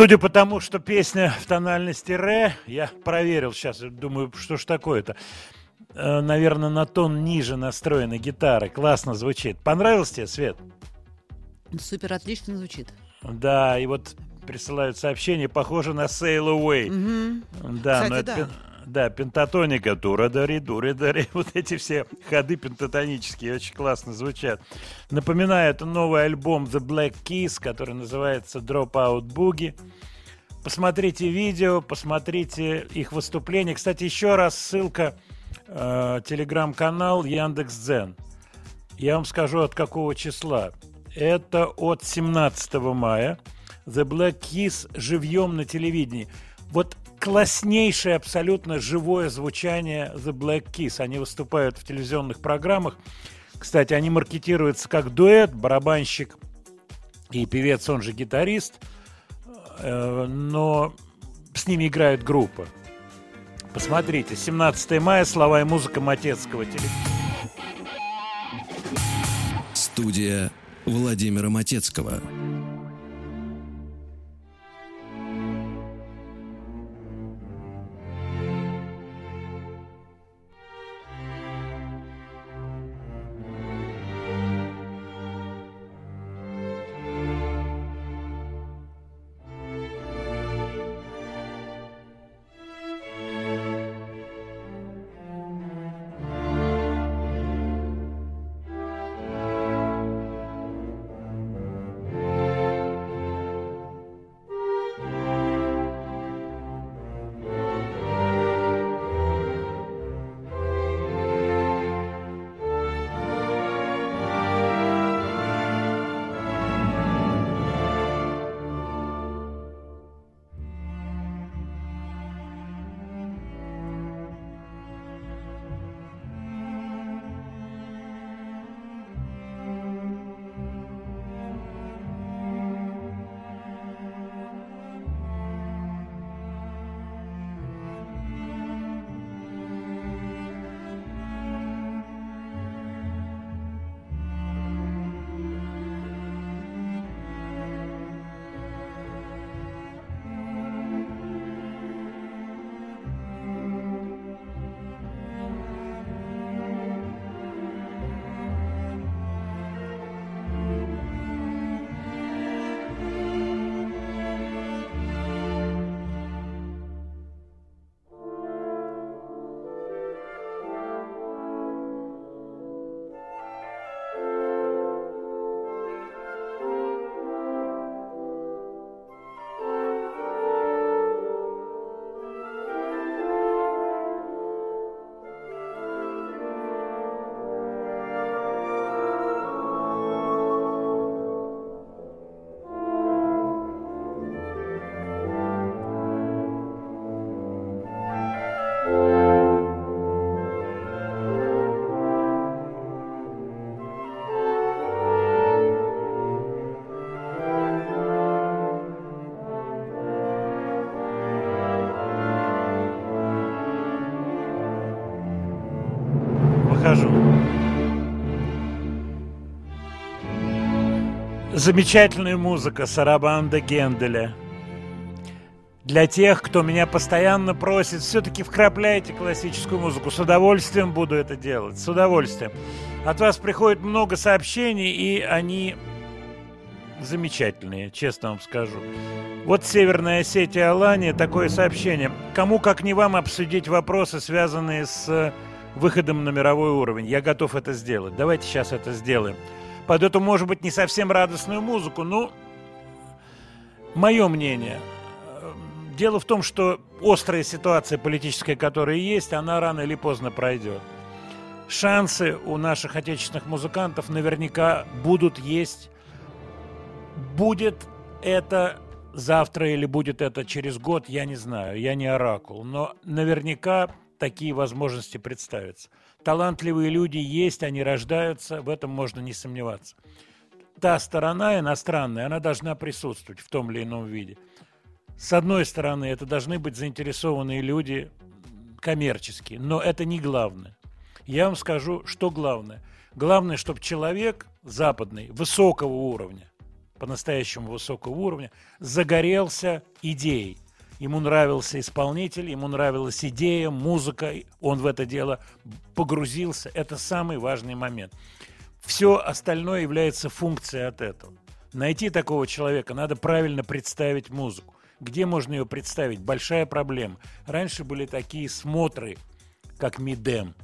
Судя по тому, что песня в тональности ре, я проверил сейчас, думаю, что ж такое-то. наверное, на тон ниже настроены гитары. Классно звучит. Понравилось тебе, Свет? Супер, отлично звучит. Да, и вот присылают сообщение, похоже на Sail Away. Мгм. Да, Кстати, но это да. Да, пентатоника, дура дари, дури дари. Вот эти все ходы пентатонические очень классно звучат. Напоминаю, это новый альбом The Black Keys, который называется Dropout Boogie. Посмотрите видео, посмотрите их выступления. Кстати, еще раз ссылка э, телеграм-канал Яндекс.Дзен. Я вам скажу, от какого числа. Это от 17 мая. The Black Keys живьем на телевидении. Вот класснейшее абсолютно живое звучание The Black Keys. Они выступают в телевизионных программах. Кстати, они маркетируются как дуэт, барабанщик и певец, он же гитарист. Э, Но с ними играет группа. Посмотрите, 17 мая, слова и музыка Матецкого. Студия Владимира Матецкого. Замечательная музыка Сарабанда Генделя. Для тех, кто меня постоянно просит, все-таки вкрапляйте классическую музыку. С удовольствием буду это делать. С удовольствием. От вас приходит много сообщений, и они замечательные, честно вам скажу. Вот Северная Осетия Алания, такое сообщение. Кому, как не вам, обсудить вопросы, связанные с э, выходом на мировой уровень. Я готов это сделать. Давайте сейчас это сделаем. Под эту, может быть, не совсем радостную музыку, ну, мое мнение. Дело в том, что острая ситуация политическая, которая есть, она рано или поздно пройдет. Шансы у наших отечественных музыкантов наверняка будут есть. Будет это завтра или будет это через год, я не знаю, я не оракул. Но наверняка такие возможности представятся. Талантливые люди есть, они рождаются, в этом можно не сомневаться. Та сторона иностранная, она должна присутствовать в том или ином виде. С одной стороны, это должны быть заинтересованные люди коммерческие, но это не главное. Я вам скажу, что главное. Главное, чтобы человек западный, высокого уровня, по-настоящему высокого уровня, загорелся идеей. Ему нравился исполнитель, ему нравилась идея, музыка, он в это дело погрузился. Это самый важный момент. Все остальное является функцией от этого. Найти такого человека, надо правильно представить музыку. Где можно ее представить? Большая проблема. Раньше были такие смотры, как Мидем.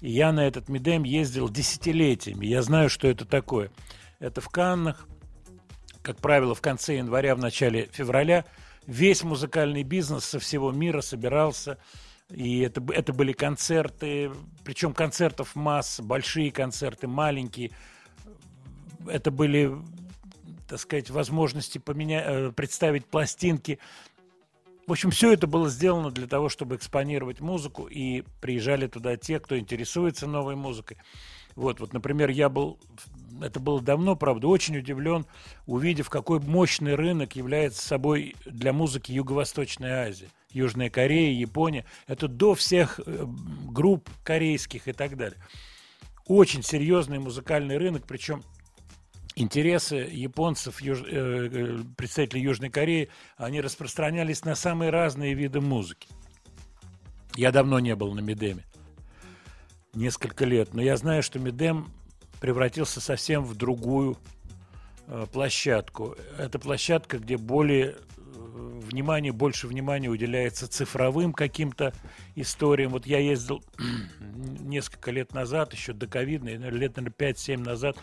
И я на этот Мидем ездил десятилетиями. Я знаю, что это такое. Это в Каннах, как правило, в конце января, в начале февраля. Весь музыкальный бизнес со всего мира собирался. И это, это были концерты, причем концертов масса, большие концерты, маленькие. Это были, так сказать, возможности поменять, э, представить пластинки. В общем, все это было сделано для того, чтобы экспонировать музыку, и приезжали туда те, кто интересуется новой музыкой. Вот, вот, например, я был, это было давно, правда, очень удивлен, увидев, какой мощный рынок является собой для музыки Юго-Восточная Азия. Южная Корея, Япония. Это до всех э, групп корейских и так далее. Очень серьезный музыкальный рынок, причем интересы японцев, юж- э, э, представителей Южной Кореи, они распространялись на самые разные виды музыки. Я давно не был на Медеме. Несколько лет. Но я знаю, что Медем превратился совсем в другую э, площадку. Это площадка, где более э, внимание, больше внимания уделяется цифровым каким-то историям. Вот я ездил несколько лет назад, еще до ковидной, лет, наверное, 5-7 назад,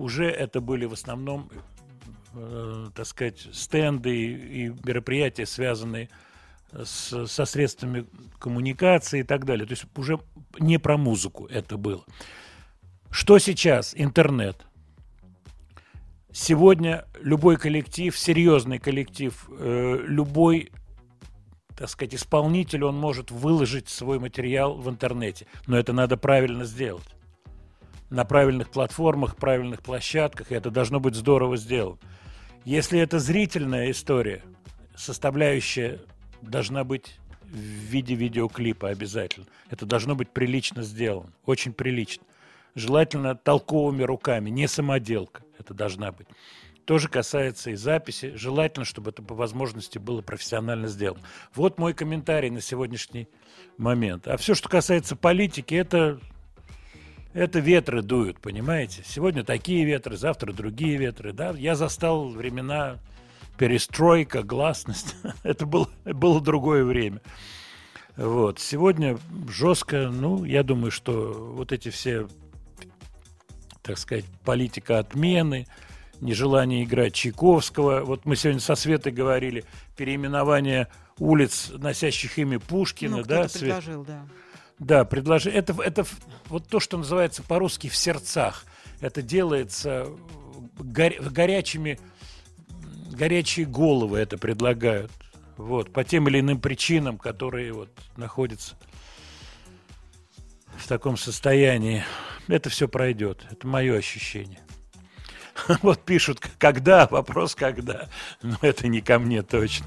уже это были в основном, э, так сказать, стенды и, и мероприятия, связанные с- со средствами коммуникации и так далее. То есть уже не про музыку это было. Что сейчас? Интернет. Сегодня любой коллектив, серьезный коллектив, э, любой, так сказать, исполнитель, он может выложить свой материал в интернете. Но это надо правильно сделать. На правильных платформах, правильных площадках, и это должно быть здорово сделано. Если это зрительная история, составляющая должна быть в виде видеоклипа обязательно. Это должно быть прилично сделано, очень прилично. Желательно толковыми руками, не самоделка это должна быть. Тоже касается и записи. Желательно, чтобы это по возможности было профессионально сделано. Вот мой комментарий на сегодняшний момент. А все, что касается политики, это, это ветры дуют, понимаете? Сегодня такие ветры, завтра другие ветры. Да? Я застал времена перестройка, гласность. это было, было другое время. Вот. Сегодня жестко, ну, я думаю, что вот эти все, так сказать, политика отмены, нежелание играть Чайковского. Вот мы сегодня со Светой говорили, переименование улиц, носящих имя Пушкина, Ну, да, Свет? предложил, да. Да, предложи. Это, это вот то, что называется по-русски в сердцах. Это делается горя- горячими, горячие головы это предлагают. Вот, по тем или иным причинам, которые вот находятся в таком состоянии. Это все пройдет. Это мое ощущение. Вот пишут, когда, вопрос когда. Но это не ко мне точно.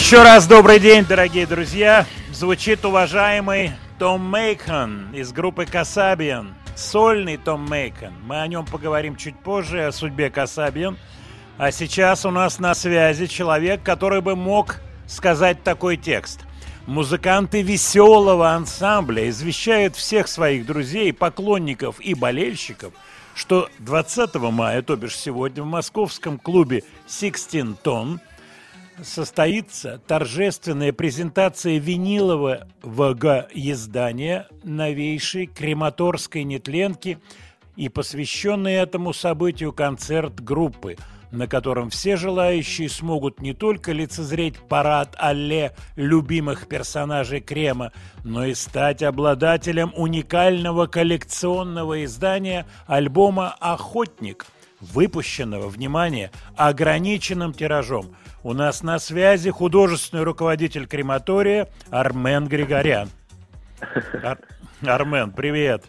Еще раз добрый день, дорогие друзья. Звучит уважаемый Том Мейкон из группы Касабиан. Сольный Том Мейкон. Мы о нем поговорим чуть позже, о судьбе Касабиан. А сейчас у нас на связи человек, который бы мог сказать такой текст. Музыканты веселого ансамбля извещают всех своих друзей, поклонников и болельщиков, что 20 мая, то бишь сегодня, в московском клубе «Sixteen Ton» состоится торжественная презентация винилового издания новейшей крематорской нетленки и посвященный этому событию концерт группы, на котором все желающие смогут не только лицезреть парад алле любимых персонажей Крема, но и стать обладателем уникального коллекционного издания альбома «Охотник», выпущенного, внимание, ограниченным тиражом. У нас на связи художественный руководитель крематория Армен Григорян. Ар- Армен, привет.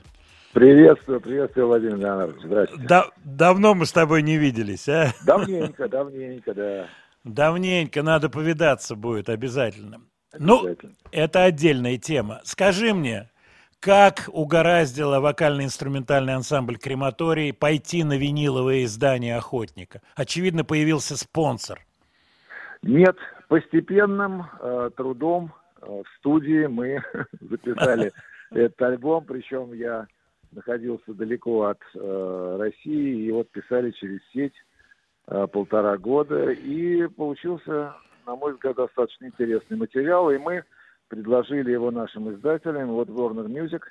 Приветствую, приветствую, Владимир Леонардович. Здравствуйте. Да- давно мы с тобой не виделись, а? Давненько, давненько, да. Давненько надо повидаться будет обязательно. Ну, Обязательно. это отдельная тема. Скажи мне, как угораздило вокально-инструментальный ансамбль «Крематорий» пойти на виниловое издание «Охотника»? Очевидно, появился спонсор. Нет, постепенным э, трудом э, в студии мы записали этот альбом, причем я находился далеко от э, России, и вот писали через сеть э, полтора года, и получился, на мой взгляд, достаточно интересный материал, и мы предложили его нашим издателям, вот Warner Music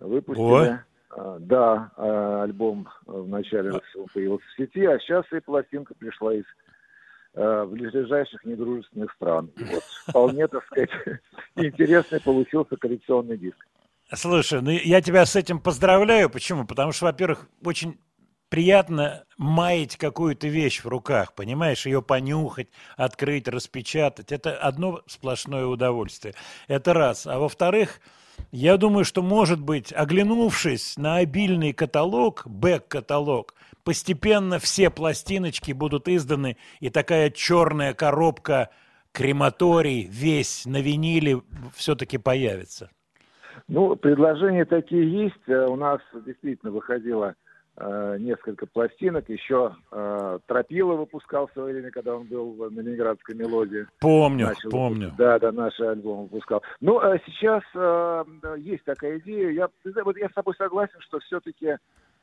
выпустили. Э, да, э, альбом вначале всего появился в сети, а сейчас и пластинка пришла из э, ближайших недружественных стран. И Вот вполне, так сказать, интересный получился коллекционный диск. Слушай, ну я тебя с этим поздравляю. Почему? Потому что, во-первых, очень приятно маять какую-то вещь в руках, понимаешь, ее понюхать, открыть, распечатать. Это одно сплошное удовольствие. Это раз. А во-вторых, я думаю, что, может быть, оглянувшись на обильный каталог, бэк-каталог, постепенно все пластиночки будут изданы, и такая черная коробка крематорий весь на виниле все-таки появится. Ну, предложения такие есть. Э, У нас действительно выходило э, несколько пластинок. Еще э, Тропила выпускал в свое время, когда он был в- на Ленинградской мелодии. Помню, Начал помню. Да, да, наш альбом выпускал. Ну, а сейчас э, есть такая идея. Я, вот я с тобой согласен, что все-таки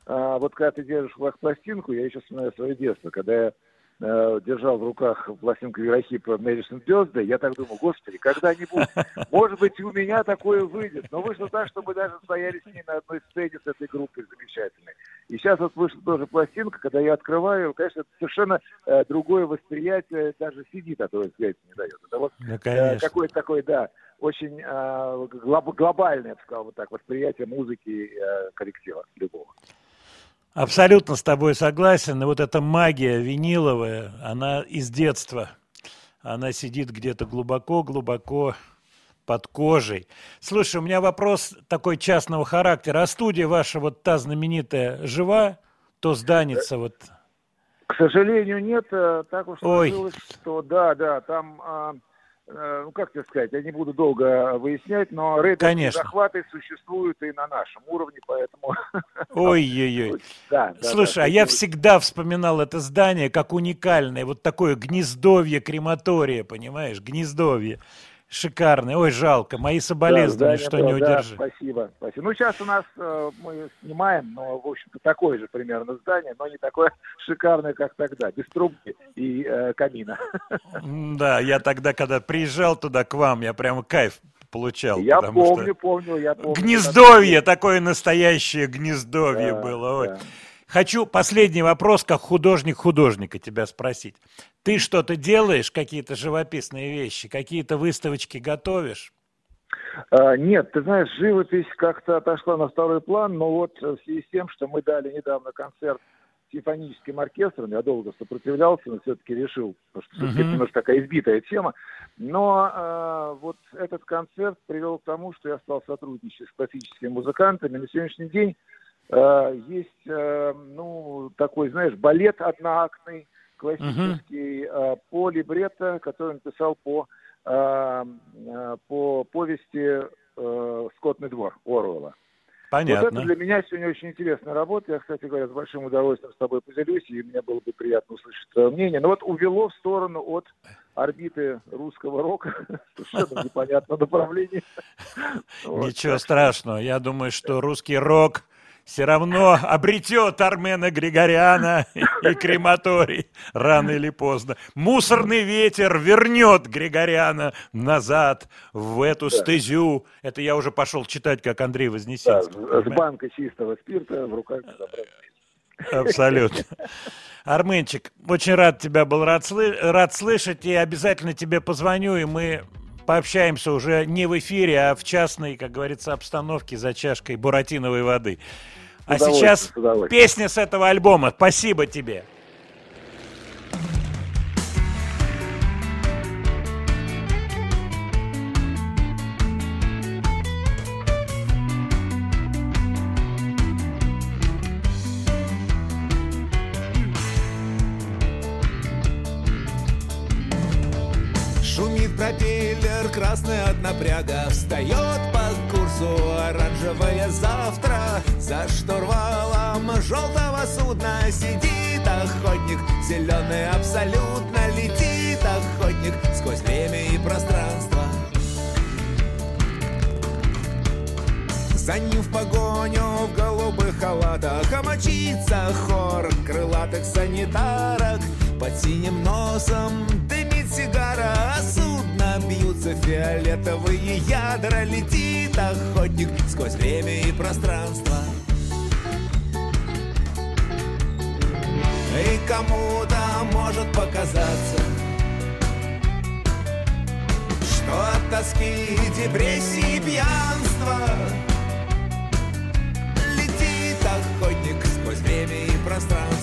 вот когда ты держишь в руках пластинку, я еще вспоминаю свое детство, когда я э, держал в руках пластинку Верохипа Мэдисон Birthday, я так думал, господи, когда-нибудь, может быть, и у меня такое выйдет. Но вышло так, что мы даже стояли с ней на одной сцене с этой группой замечательной. И сейчас вот вышла тоже пластинка, когда я открываю, конечно, это совершенно э, другое восприятие, даже CD такое восприятие не дает. Это вот Ну, э, какое-то такое, да, очень э, глоб- глобальное, я бы сказал, вот так, восприятие музыки э, коллектива любого. Абсолютно с тобой согласен. И вот эта магия виниловая, она из детства. Она сидит где-то глубоко-глубоко под кожей. Слушай, у меня вопрос такой частного характера. А студия ваша вот та знаменитая жива? То зданица вот... К сожалению, нет. э, Так уж Ой. сложилось, что да, да, там, а, ну как тебе сказать, я не буду долго выяснять, но Конечно. захваты существуют и на нашем уровне, поэтому Ой-ой-ой. да. да, Слушай, да, а я всегда вспоминал это здание как уникальное. Вот такое гнездовье крематория, понимаешь? Гнездовье. Шикарное. Ой, жалко. Мои Да, соболезнования, здание что было, не да, удержи. спасибо, спасибо. Ну, сейчас у нас э, мы снимаем, но, в общем-то, такое же примерно здание, но не такое шикарное, как тогда, без трубки и э, камина. Да, я тогда, когда приезжал туда к вам, я прям кайф получал. Я потому что помню, помню, я помню. Гнездовье, такое настоящее гнездовье Да, было. Да. Хочу последний вопрос, как художник художника тебя спросить. Ты что-то делаешь, какие-то живописные вещи, какие-то выставочки готовишь? А, Нет, ты знаешь, живопись как-то отошла на второй план, но вот э, в связи с тем, что мы дали недавно концерт с симфоническим оркестром, я долго сопротивлялся, но все-таки решил, потому что все-таки это немножко такая избитая тема. Но э, вот этот концерт привел к тому, что я стал сотрудничать с классическими музыкантами. На сегодняшний день э, есть, э, ну, такой, знаешь, балет одноактный, классический, э, по либретто, который он написал по э, э, по повести «Скотный двор» Оруэлла. Вот это Понятно. для меня сегодня очень интересная работа. Я, кстати говоря, с большим удовольствием с тобой поделюсь, и мне было бы приятно услышать твое мнение. Но вот увело в сторону от орбиты русского рока совершенно непонятное направление. Ничего страшного. Я думаю, что русский рок все равно обретет Армена Григоряна и крематорий рано или поздно. Мусорный ветер вернет Григоряна назад в эту стезю. Это я уже пошел читать, как Андрей Да, Вознесенский. с, с банкой чистого спирта в руках. Абсолютно. Арменчик, очень рад тебя был рад, слы- рад слышать, и обязательно тебе позвоню, и мы пообщаемся уже не в эфире, а в частной, как говорится, обстановке за чашкой буратиновой воды. А сейчас песня с этого альбома. Спасибо тебе. Пропеллер, красная от напряга Встает по курсу оранжевое завтра. За штурвалом желтого судна Сидит охотник, зеленый абсолютно Летит охотник сквозь время и пространство. За ним в погоню в голубых халатах А хор крылатых санитарок. Под синим носом дымит сигара А бьются фиолетовые ядра Летит охотник сквозь время и пространство. И кому-то может показаться Что от тоски, депрессии, пьянства Летит охотник сквозь время и пространство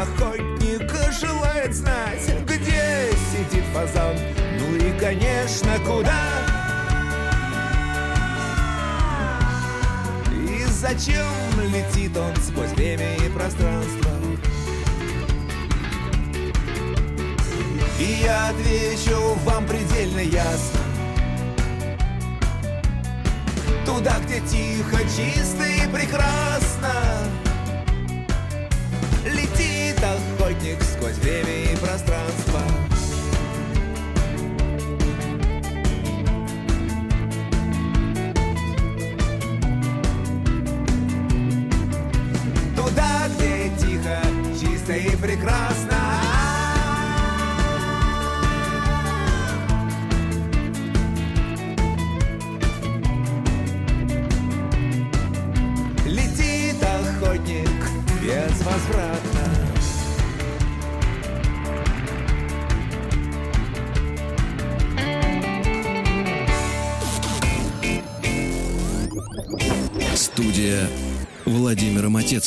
каждый охотник желает знать, где сидит фазан, ну и, конечно, куда. И зачем летит он сквозь время и пространство? И я отвечу вам предельно ясно. Туда, где тихо, чисто и прекрасно сквозь время и пространство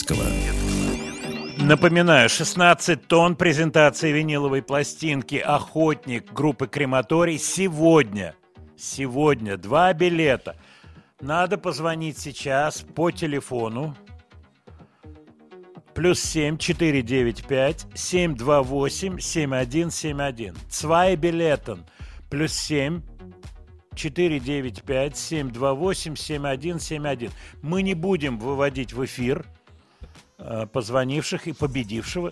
Матецкого. Напоминаю, 16 тонн презентации виниловой пластинки «Охотник» группы «Крематорий» сегодня. Сегодня два билета. Надо позвонить сейчас по телефону. Плюс 7 495 728 7171. Zwei билетен. Плюс 7 495 728 7171. Мы не будем выводить в эфир позвонивших и победившего,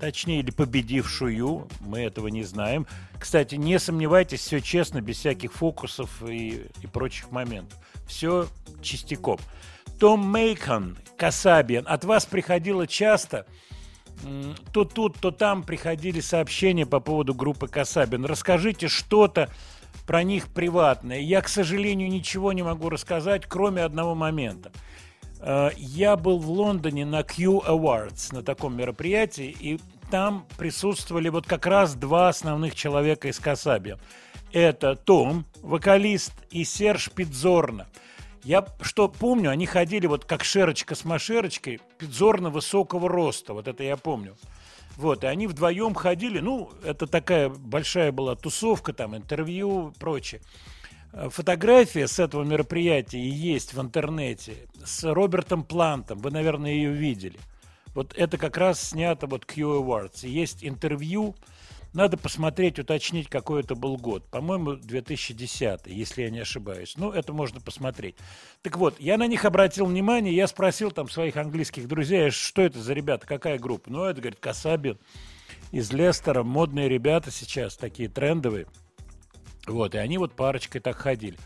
точнее, или победившую, мы этого не знаем. Кстати, не сомневайтесь, все честно, без всяких фокусов и, и прочих моментов. Все чистяком. Том Мейкон, Касабиан, от вас приходило часто, то тут, то там приходили сообщения по поводу группы Касабин. Расскажите что-то про них приватное. Я, к сожалению, ничего не могу рассказать, кроме одного момента. Э, Я был в Лондоне на Q Awards, на таком мероприятии, и там присутствовали вот как раз два основных человека из Касаби. Это Том, вокалист, и Серж Пидзорно. Я что помню, они ходили вот как Шерочка с Машерочкой, Пидзорно высокого роста, вот это я помню. Вот, и они вдвоем ходили, ну, это такая большая была тусовка, там, интервью, прочее. Фотография с этого мероприятия и есть в интернете с Робертом Плантом. Вы, наверное, ее видели. Вот это как раз снято вот Q Awards. Есть интервью. Надо посмотреть, уточнить, какой это был год. По-моему, 2010, если я не ошибаюсь. Ну, это можно посмотреть. Так вот, я на них обратил внимание, я спросил там своих английских друзей, что это за ребята, какая группа? Ну, это, говорит, Касаби из Лестера, модные ребята сейчас, такие трендовые. Вот, и они вот парочкой так ходили.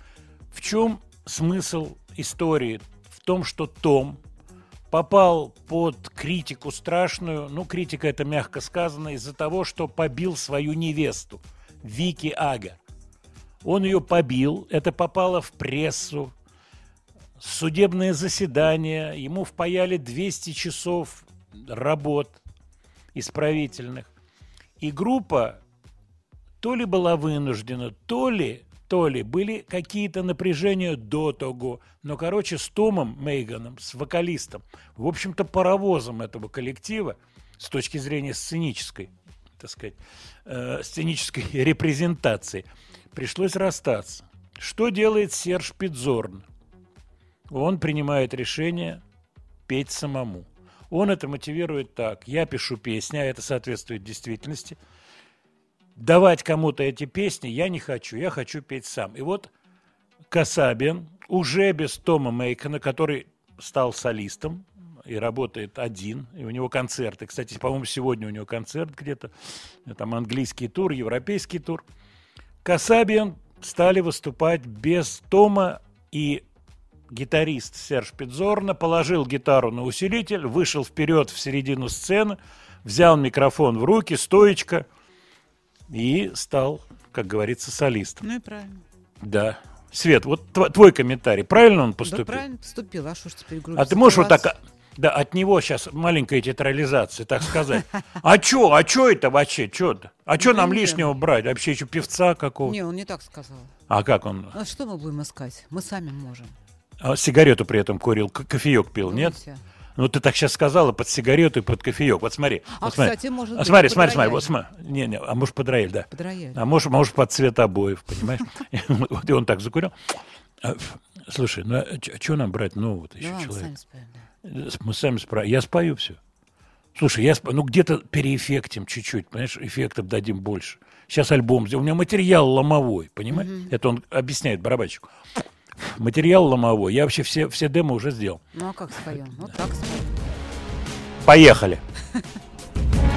В чем смысл истории? В том, что Том попал под критику страшную, ну, критика это мягко сказано, из-за того, что побил свою невесту, Вики Ага. Он ее побил, это попало в прессу, судебное заседание, ему впаяли 200 часов работ исправительных. И группа то ли была вынуждена, то ли, то ли были какие-то напряжения до того. Но, короче, с Томом Мейганом, с вокалистом, в общем-то, паровозом этого коллектива, с точки зрения сценической, так сказать, э, сценической репрезентации, пришлось расстаться. Что делает Серж Пидзорн? Он принимает решение петь самому. Он это мотивирует так. Я пишу песни, а это соответствует действительности – давать кому-то эти песни я не хочу, я хочу петь сам. И вот Касабин уже без Тома Мейкона, который стал солистом и работает один, и у него концерты. Кстати, по-моему, сегодня у него концерт где-то, там английский тур, европейский тур. Касабиан стали выступать без Тома и гитарист Серж Пидзорно положил гитару на усилитель, вышел вперед в середину сцены, взял микрофон в руки, стоечка – и стал, как говорится, солистом. Ну и правильно. Да. Свет, вот тв- твой комментарий, правильно он поступил? Да правильно поступил, а что ж теперь грубо А ты можешь вот так, да, от него сейчас маленькая театрализация, так сказать. А чё, а чё это вообще, чё это? А чё Ну, нам не лишнего брать? Вообще еще певца какого? Не, он не так сказал. А как он? А что мы будем искать? Мы сами можем. А сигарету при этом курил, кофеек пил, нет? Ну, ты так сейчас сказала, под сигарету и под кофеек. Вот смотри. А, вот смотри. кстати, может А быть, смотри, смотри, смотри. Вот смотри. Не, не, а может под рояль, да. Под рояль. А может, может под цвет обоев, понимаешь? Вот и он так закурил. А, Слушай, ну а что нам брать нового-то еще ладно, человека? Мы сами справим. Я спою все. Слушай, я ну где-то переэффектим чуть-чуть, понимаешь, эффектов дадим больше. Сейчас альбом, сделаем. у меня материал ломовой, понимаешь? Это он объясняет барабанщику. Материал ломовой. Я вообще все, все демо уже сделал. Ну а как споем? Вот так споем. Поехали.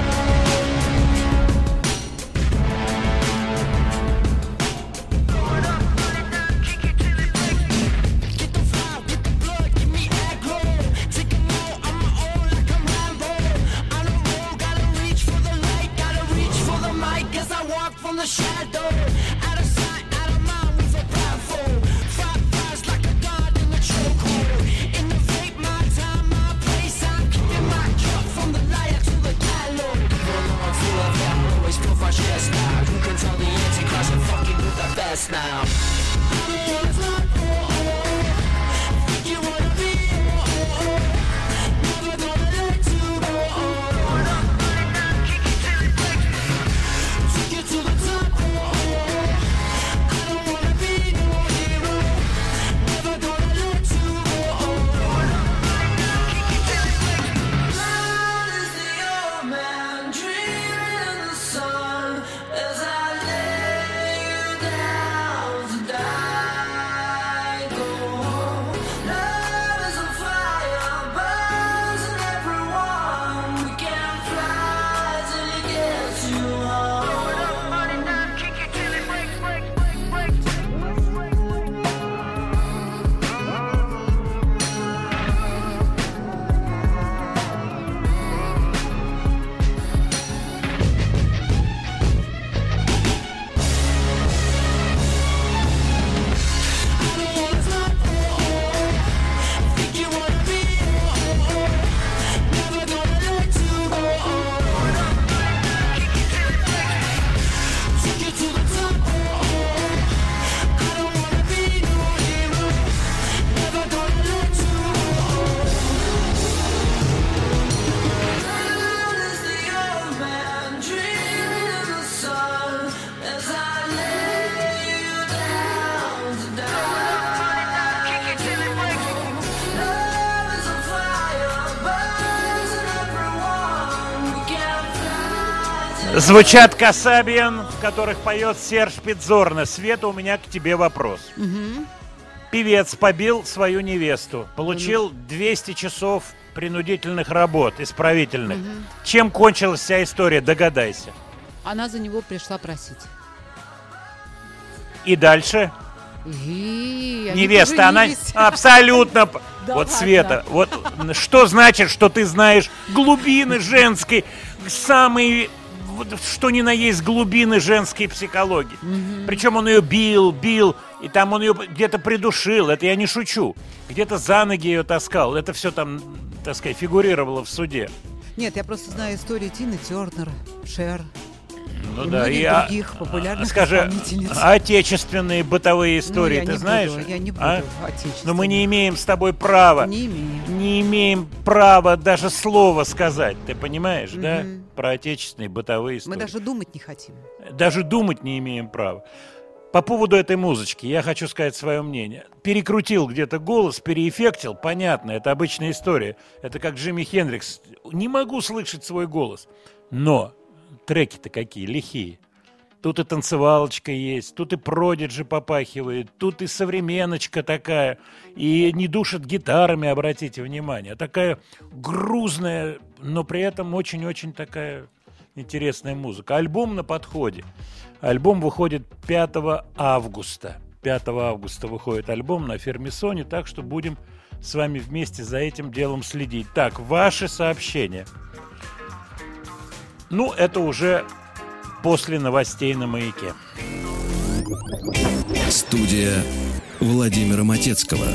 Звучат Касабиан, в которых поет Серж Пидзорна. Света, у меня к тебе вопрос. Певец побил свою невесту, получил 200 часов принудительных работ, исправительных. Чем кончилась вся история, догадайся. Она за него пришла просить. И дальше И невеста, она абсолютно... Да вот, ладно. Света, вот что значит, что ты знаешь глубины женской, самые, что ни на есть глубины женской психологии. Причем он ее бил, бил, и там он ее где-то придушил, это я не шучу. Где-то за ноги ее таскал, это все там, так сказать, фигурировало в суде. Нет, я просто знаю историю Тины Тернер, Шер. Ну И да, и а- других популярных скажи, а отечественные бытовые истории Ну, ты знаешь? буду, я не буду А? Но мы не имеем с тобой права. Не имеем. Не имеем права даже слова сказать, ты понимаешь, да? Про отечественные бытовые истории. Мы даже думать не хотим. Даже думать не имеем права. По поводу этой музычки я хочу сказать свое мнение. Перекрутил где-то голос, переэффектил, понятно, это обычная история. Это как Джимми Хендрикс. Не могу слышать свой голос. Но треки-то какие, лихие. Тут и танцевалочка есть, тут и продиджи попахивает, тут и современочка такая. И не душит гитарами, обратите внимание. Такая грузная, но при этом очень-очень такая интересная музыка. Альбом на подходе. Альбом выходит 5 августа. 5 августа выходит альбом на ферме Sony, так что будем с вами вместе за этим делом следить. Так, ваши сообщения. Ну, это уже после новостей на маяке. Студия Владимира Матецкого.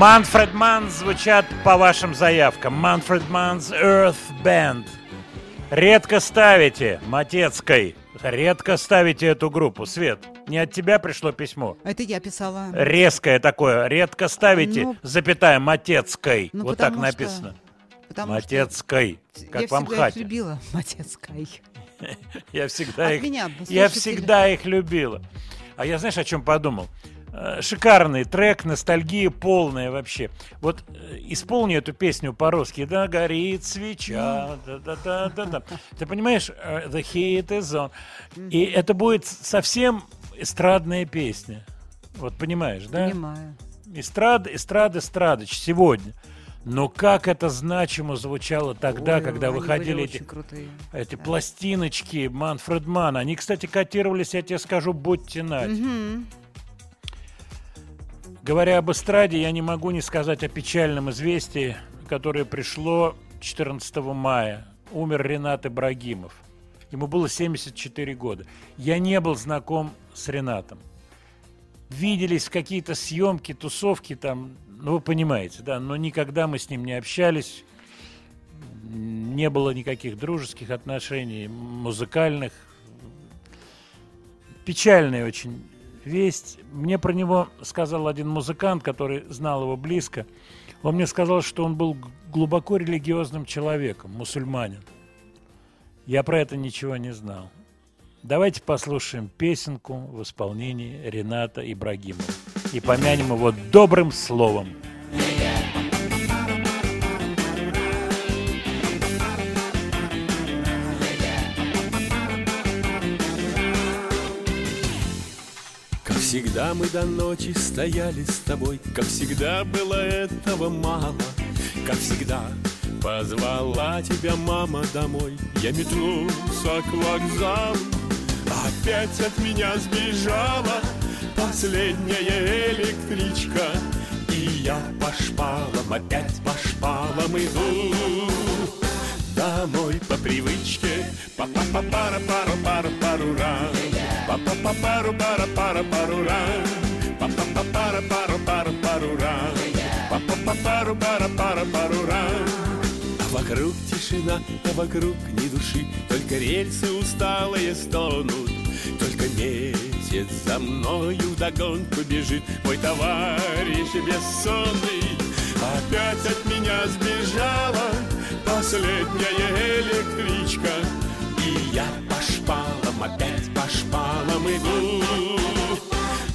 Манфред Манн звучат по вашим заявкам. Манфред Манн's Earth Band. Редко ставите, Матецкой, редко ставите эту группу. Свет, не от тебя пришло письмо. Это я писала. Резкое такое. Редко ставите, Ну, запятая, Матецкой. ну, вот так потому что- написано. Потому что Матецкой. Как я в всегда их Амхате. любила, Матецкая. Я всегда От их, меня, я всегда их любила. А я знаешь, о чем подумал? Э, Шикарный трек, ностальгия полная вообще. Вот э, исполни эту песню по-русски. Да, горит свеча. Да, да, да, да, да. Ты понимаешь? э, The heat is on. И это будет совсем эстрадная песня. Вот понимаешь, да? Понимаю. Эстрада, эстрада, эстрадыч сегодня. Но как это значимо звучало тогда, Ой, когда выходили эти крутые. эти пластиночки Манфред Манн, они, кстати, котировались, я тебе скажу, будьте нать. Мгм. Говоря об эстраде, я не могу не сказать о печальном известии, которое пришло 14 мая. Умер Ренат Ибрагимов. Ему было 74 года. Я не был знаком с Ренатом. Виделись какие-то съемки, тусовки там, ну вы понимаете, да, но никогда мы с ним не общались. Не было никаких дружеских отношений, музыкальных. Печальная очень весть. Мне про него сказал один музыкант, который знал его близко. Он мне сказал, что он был глубоко религиозным человеком, мусульманин. Я про это ничего не знал. Давайте послушаем песенку в исполнении Рената Ибрагимова и помянем его добрым словом. Всегда мы до ночи стояли с тобой, Как всегда было этого мало, Как всегда позвала тебя мама домой, Я метнулся к вокзалу, Опять от меня сбежала Последняя электричка, И я по шпалам, опять по шпалам иду. Домой по привычке па па па пара пару пару пару раз пару пара пара пару раз па па па пара пару пару пара пара пару а вокруг тишина, а вокруг ни души. Только рельсы усталые стонут. Только месяц за мною вдогонку бежит. Мой товарищ бессонный Опять от меня сбежала. Последняя электричка И я по шпалам, опять по шпалам иду.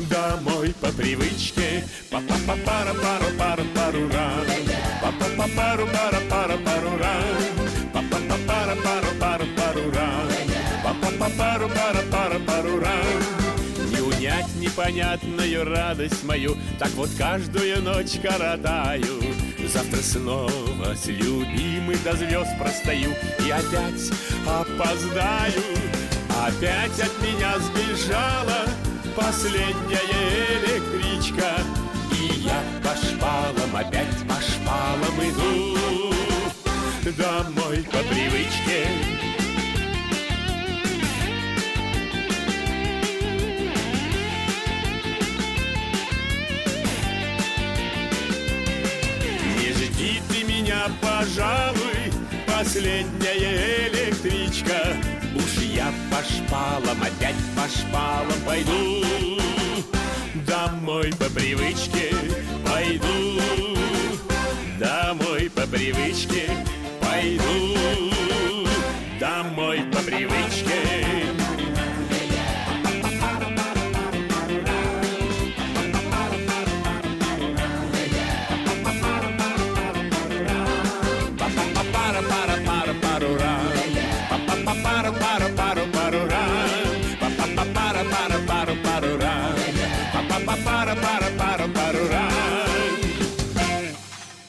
Домой по привычке. Па па па пара пару пару пару раз. Па па па пару пара пара пару раз. Па па па пара пару пару пару раз. Па па па пару пара пара пару раз. Не унять непонятную радость мою. Так вот каждую ночь коротаю. Завтра снова с любимой до звезд простою И опять опоздаю Опять от меня сбежала Последняя электричка. И я по шпалам, опять по шпалам иду. Домой по привычке. Не жди ты меня, пожалуй, последняя электричка. Я по шпалам, опять по шпалам пойду. Домой по привычке пойду. Домой по привычке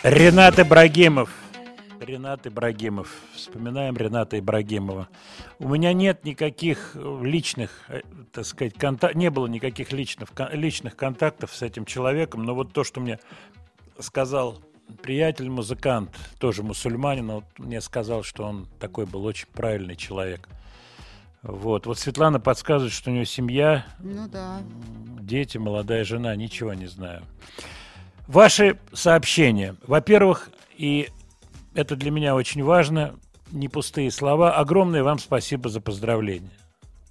Ренат Ибрагимов. Ренат Ибрагимов. Вспоминаем Рената Ибрагимова. У меня нет никаких э, личных, э, так сказать, конта- не было никаких личных, личных контактов с этим человеком, но вот то, что мне сказал приятель, музыкант, тоже мусульманин, он мне сказал, что он такой был очень правильный человек. Вот. Вот Светлана подсказывает, что у нее семья, Ну да. дети, молодая жена, ничего не знаю. Ваши сообщения. Во-первых, и это для меня очень важно, не пустые слова. Огромное вам спасибо за поздравления.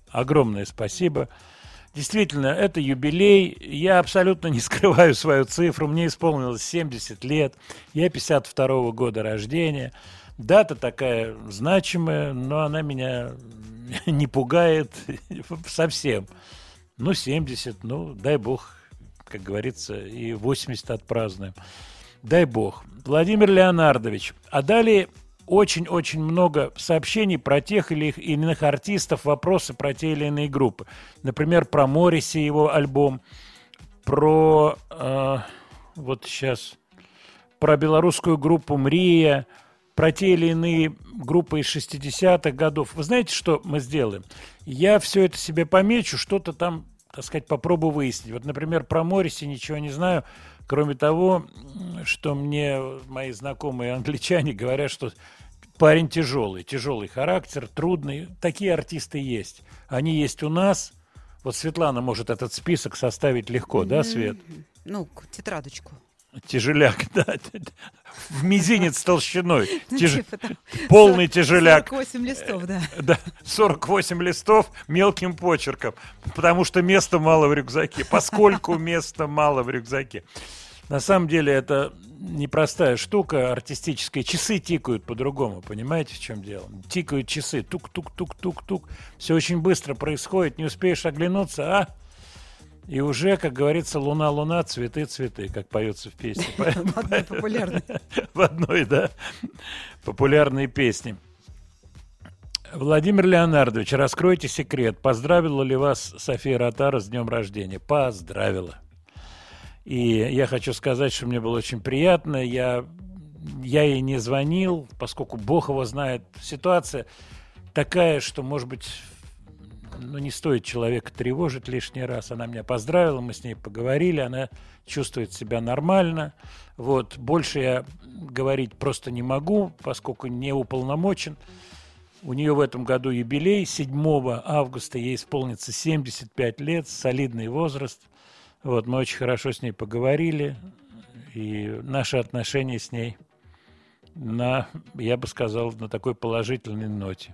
Огромное спасибо. Действительно, это юбилей. Я абсолютно не скрываю свою цифру. Мне исполнилось 70 лет. Я 52 года рождения. Дата такая значимая, но она меня не пугает совсем. Ну, 70, ну, дай бог, как говорится, и 80 отпразднуем. Дай бог. Владимир Леонардович. А далее очень-очень много сообщений про тех или иных артистов, вопросы про те или иные группы. Например, про Морриси, его альбом, про, э, вот сейчас, про белорусскую группу «Мрия», про те или иные группы из 60-х годов. Вы знаете, что мы сделаем? Я все это себе помечу, что-то там, так сказать, попробую выяснить. Вот, например, про Морриси ничего не знаю, кроме того, что мне мои знакомые англичане говорят, что парень тяжелый, тяжелый характер, трудный. Такие артисты есть. Они есть у нас. Вот Светлана может этот список составить легко, да, Свет? Ну, тетрадочку. Тяжеляк, да. В мизинец толщиной. Ну, Тяж- типа Полный 40 тяжеляк. 48 листов, да. Да, 48 листов мелким почерком, потому что места мало в рюкзаке. Поскольку места мало в рюкзаке. На самом деле это непростая штука артистическая. Часы тикают по-другому, понимаете, в чем дело? Тикают часы, тук-тук-тук-тук-тук. Все очень быстро происходит, не успеешь оглянуться, а и уже, как говорится, луна, луна, цветы, цветы, как поется в песне. В одной популярной. В одной, да, популярной песне. Владимир Леонардович, раскройте секрет. Поздравила ли вас София Ротара с днем рождения? Поздравила. И я хочу сказать, что мне было очень приятно. Я, я ей не звонил, поскольку Бог его знает. Ситуация такая, что, может быть, ну, не стоит человека тревожить лишний раз. Она меня поздравила, мы с ней поговорили, она чувствует себя нормально. Вот. Больше я говорить просто не могу, поскольку не уполномочен. У нее в этом году юбилей. 7 августа ей исполнится 75 лет, солидный возраст. Вот, мы очень хорошо с ней поговорили. И наши отношения с ней на, я бы сказал, на такой положительной ноте.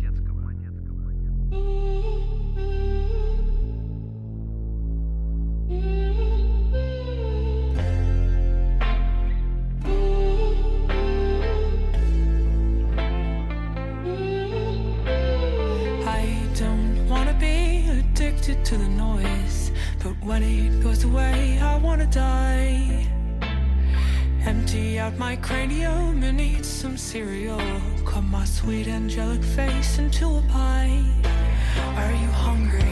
My cranium and eat some cereal. Cut my sweet angelic face into a pie. Are you hungry?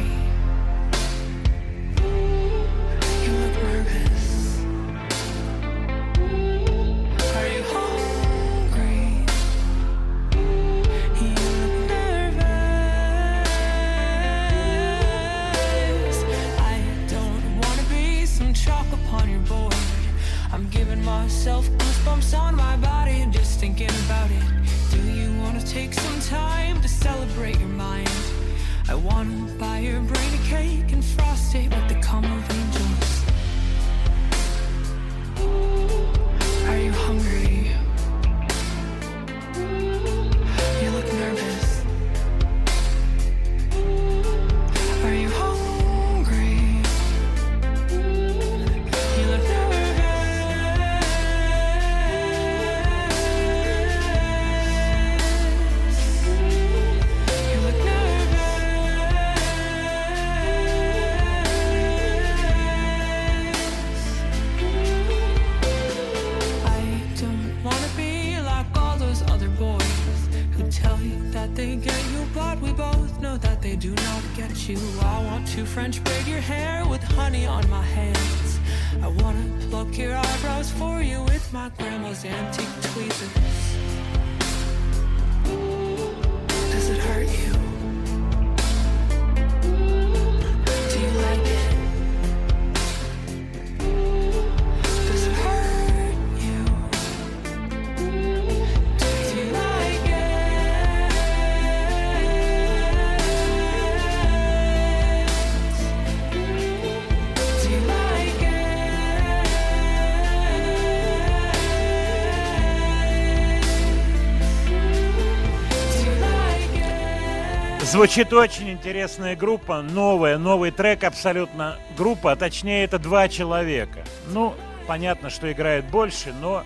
Звучит очень интересная группа, новая, новый трек абсолютно группа, а точнее это два человека. Ну, понятно, что играет больше, но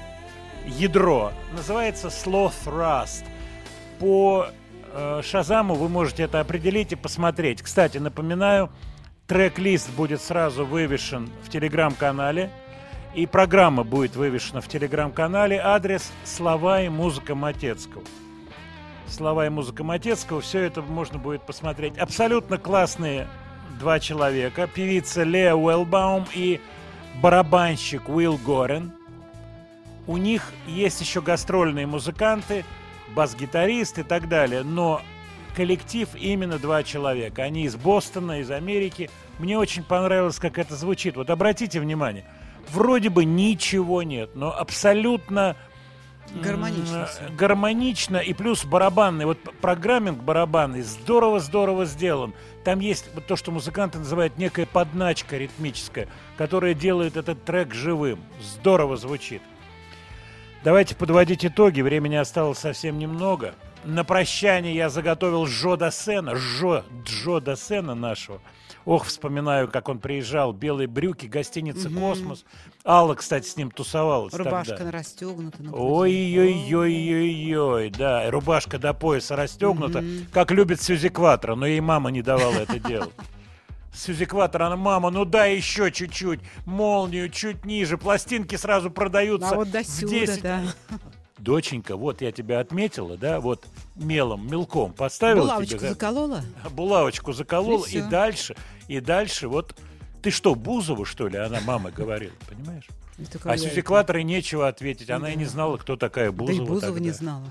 ядро. Называется Sloth Rust. По э, Шазаму вы можете это определить и посмотреть. Кстати, напоминаю, трек-лист будет сразу вывешен в телеграм-канале. И программа будет вывешена в телеграм-канале. Адрес «Слова и музыка Матецкого». Слова и музыка Матецкого. Все это можно будет посмотреть. Абсолютно классные два человека. Певица Леа Уэлбаум и барабанщик Уилл Горен. У них есть еще гастрольные музыканты, бас-гитарист и так далее. Но коллектив именно два человека. Они из Бостона, из Америки. Мне очень понравилось, как это звучит. Вот обратите внимание. Вроде бы ничего нет, но абсолютно Гармонично гармонично и плюс барабанный. Вот программинг барабанный здорово-здорово сделан. Там есть вот то, что музыканты называют некая подначка ритмическая, которая делает этот трек живым. Здорово звучит. Давайте подводить итоги. Времени осталось совсем немного. На прощание я заготовил Жо Досена, Жо, Джо Досена нашего. Ох, вспоминаю, как он приезжал, белые брюки, гостиница Мгм. «Космос». Алла, кстати, с ним тусовалась Рубашка тогда. расстегнута. Ой-ой-ой-ой-ой, да, рубашка до пояса расстегнута, Мгм. как любит Сьюзи Кватро, но ей мама не давала это делать. Сьюзи Кватро, она, мама, ну дай еще чуть-чуть, молнию чуть ниже, пластинки сразу продаются А вот до сюда, 10. да. Доченька, вот я тебя отметила, да, вот мелом, мелком поставила Булавочку тебе. да? заколола? Булавочку заколола, И и, дальше, и дальше вот... Ты что, Бузову, что ли? Она мама говорила, понимаешь? Это А? Кватро нечего ответить. Она и не знала, кто такая Да Бузова. и Бузова не знала.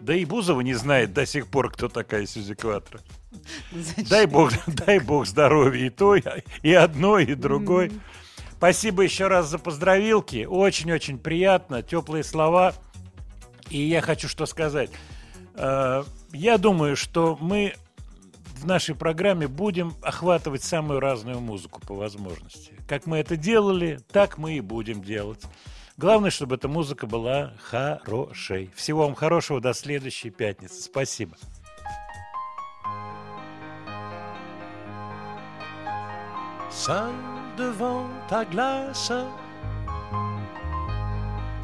Да и Бузова не знает до сих пор, кто такая Кватро. Зачем? Дай бог, дай бог здоровья и той, и одной, и другой. Спасибо еще раз за поздравилки. Очень-очень приятно, теплые слова. И я хочу что сказать. Э, Я думаю, что мы в нашей программе будем охватывать самую разную музыку по возможности. Как мы это делали, так мы и будем делать. Главное, чтобы эта музыка была хорошей. Всего вам хорошего, до следующей пятницы. Спасибо. seul devant ta glace.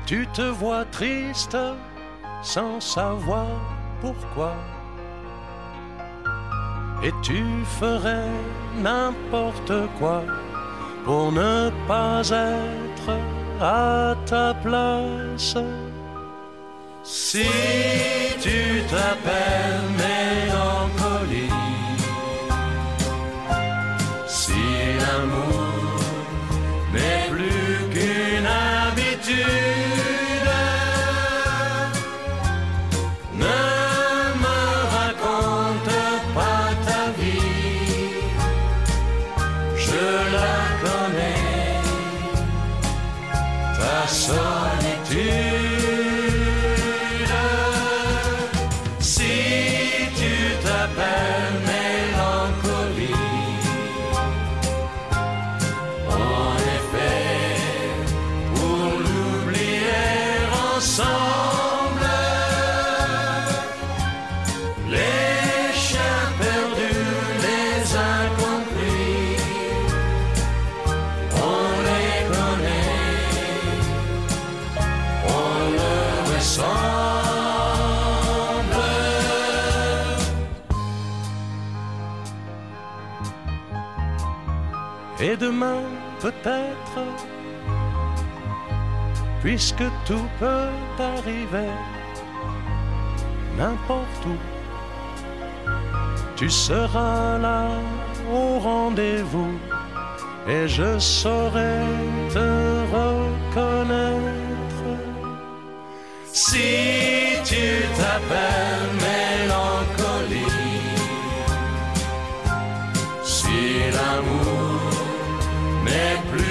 Tu te vois triste sans savoir pourquoi. Et tu ferais n'importe quoi pour ne pas être à ta place. Si tu t'appelles Et demain, peut-être, puisque tout peut arriver, n'importe où, tu seras là au rendez-vous et je saurai te reconnaître. Si tu t'appelles and blue.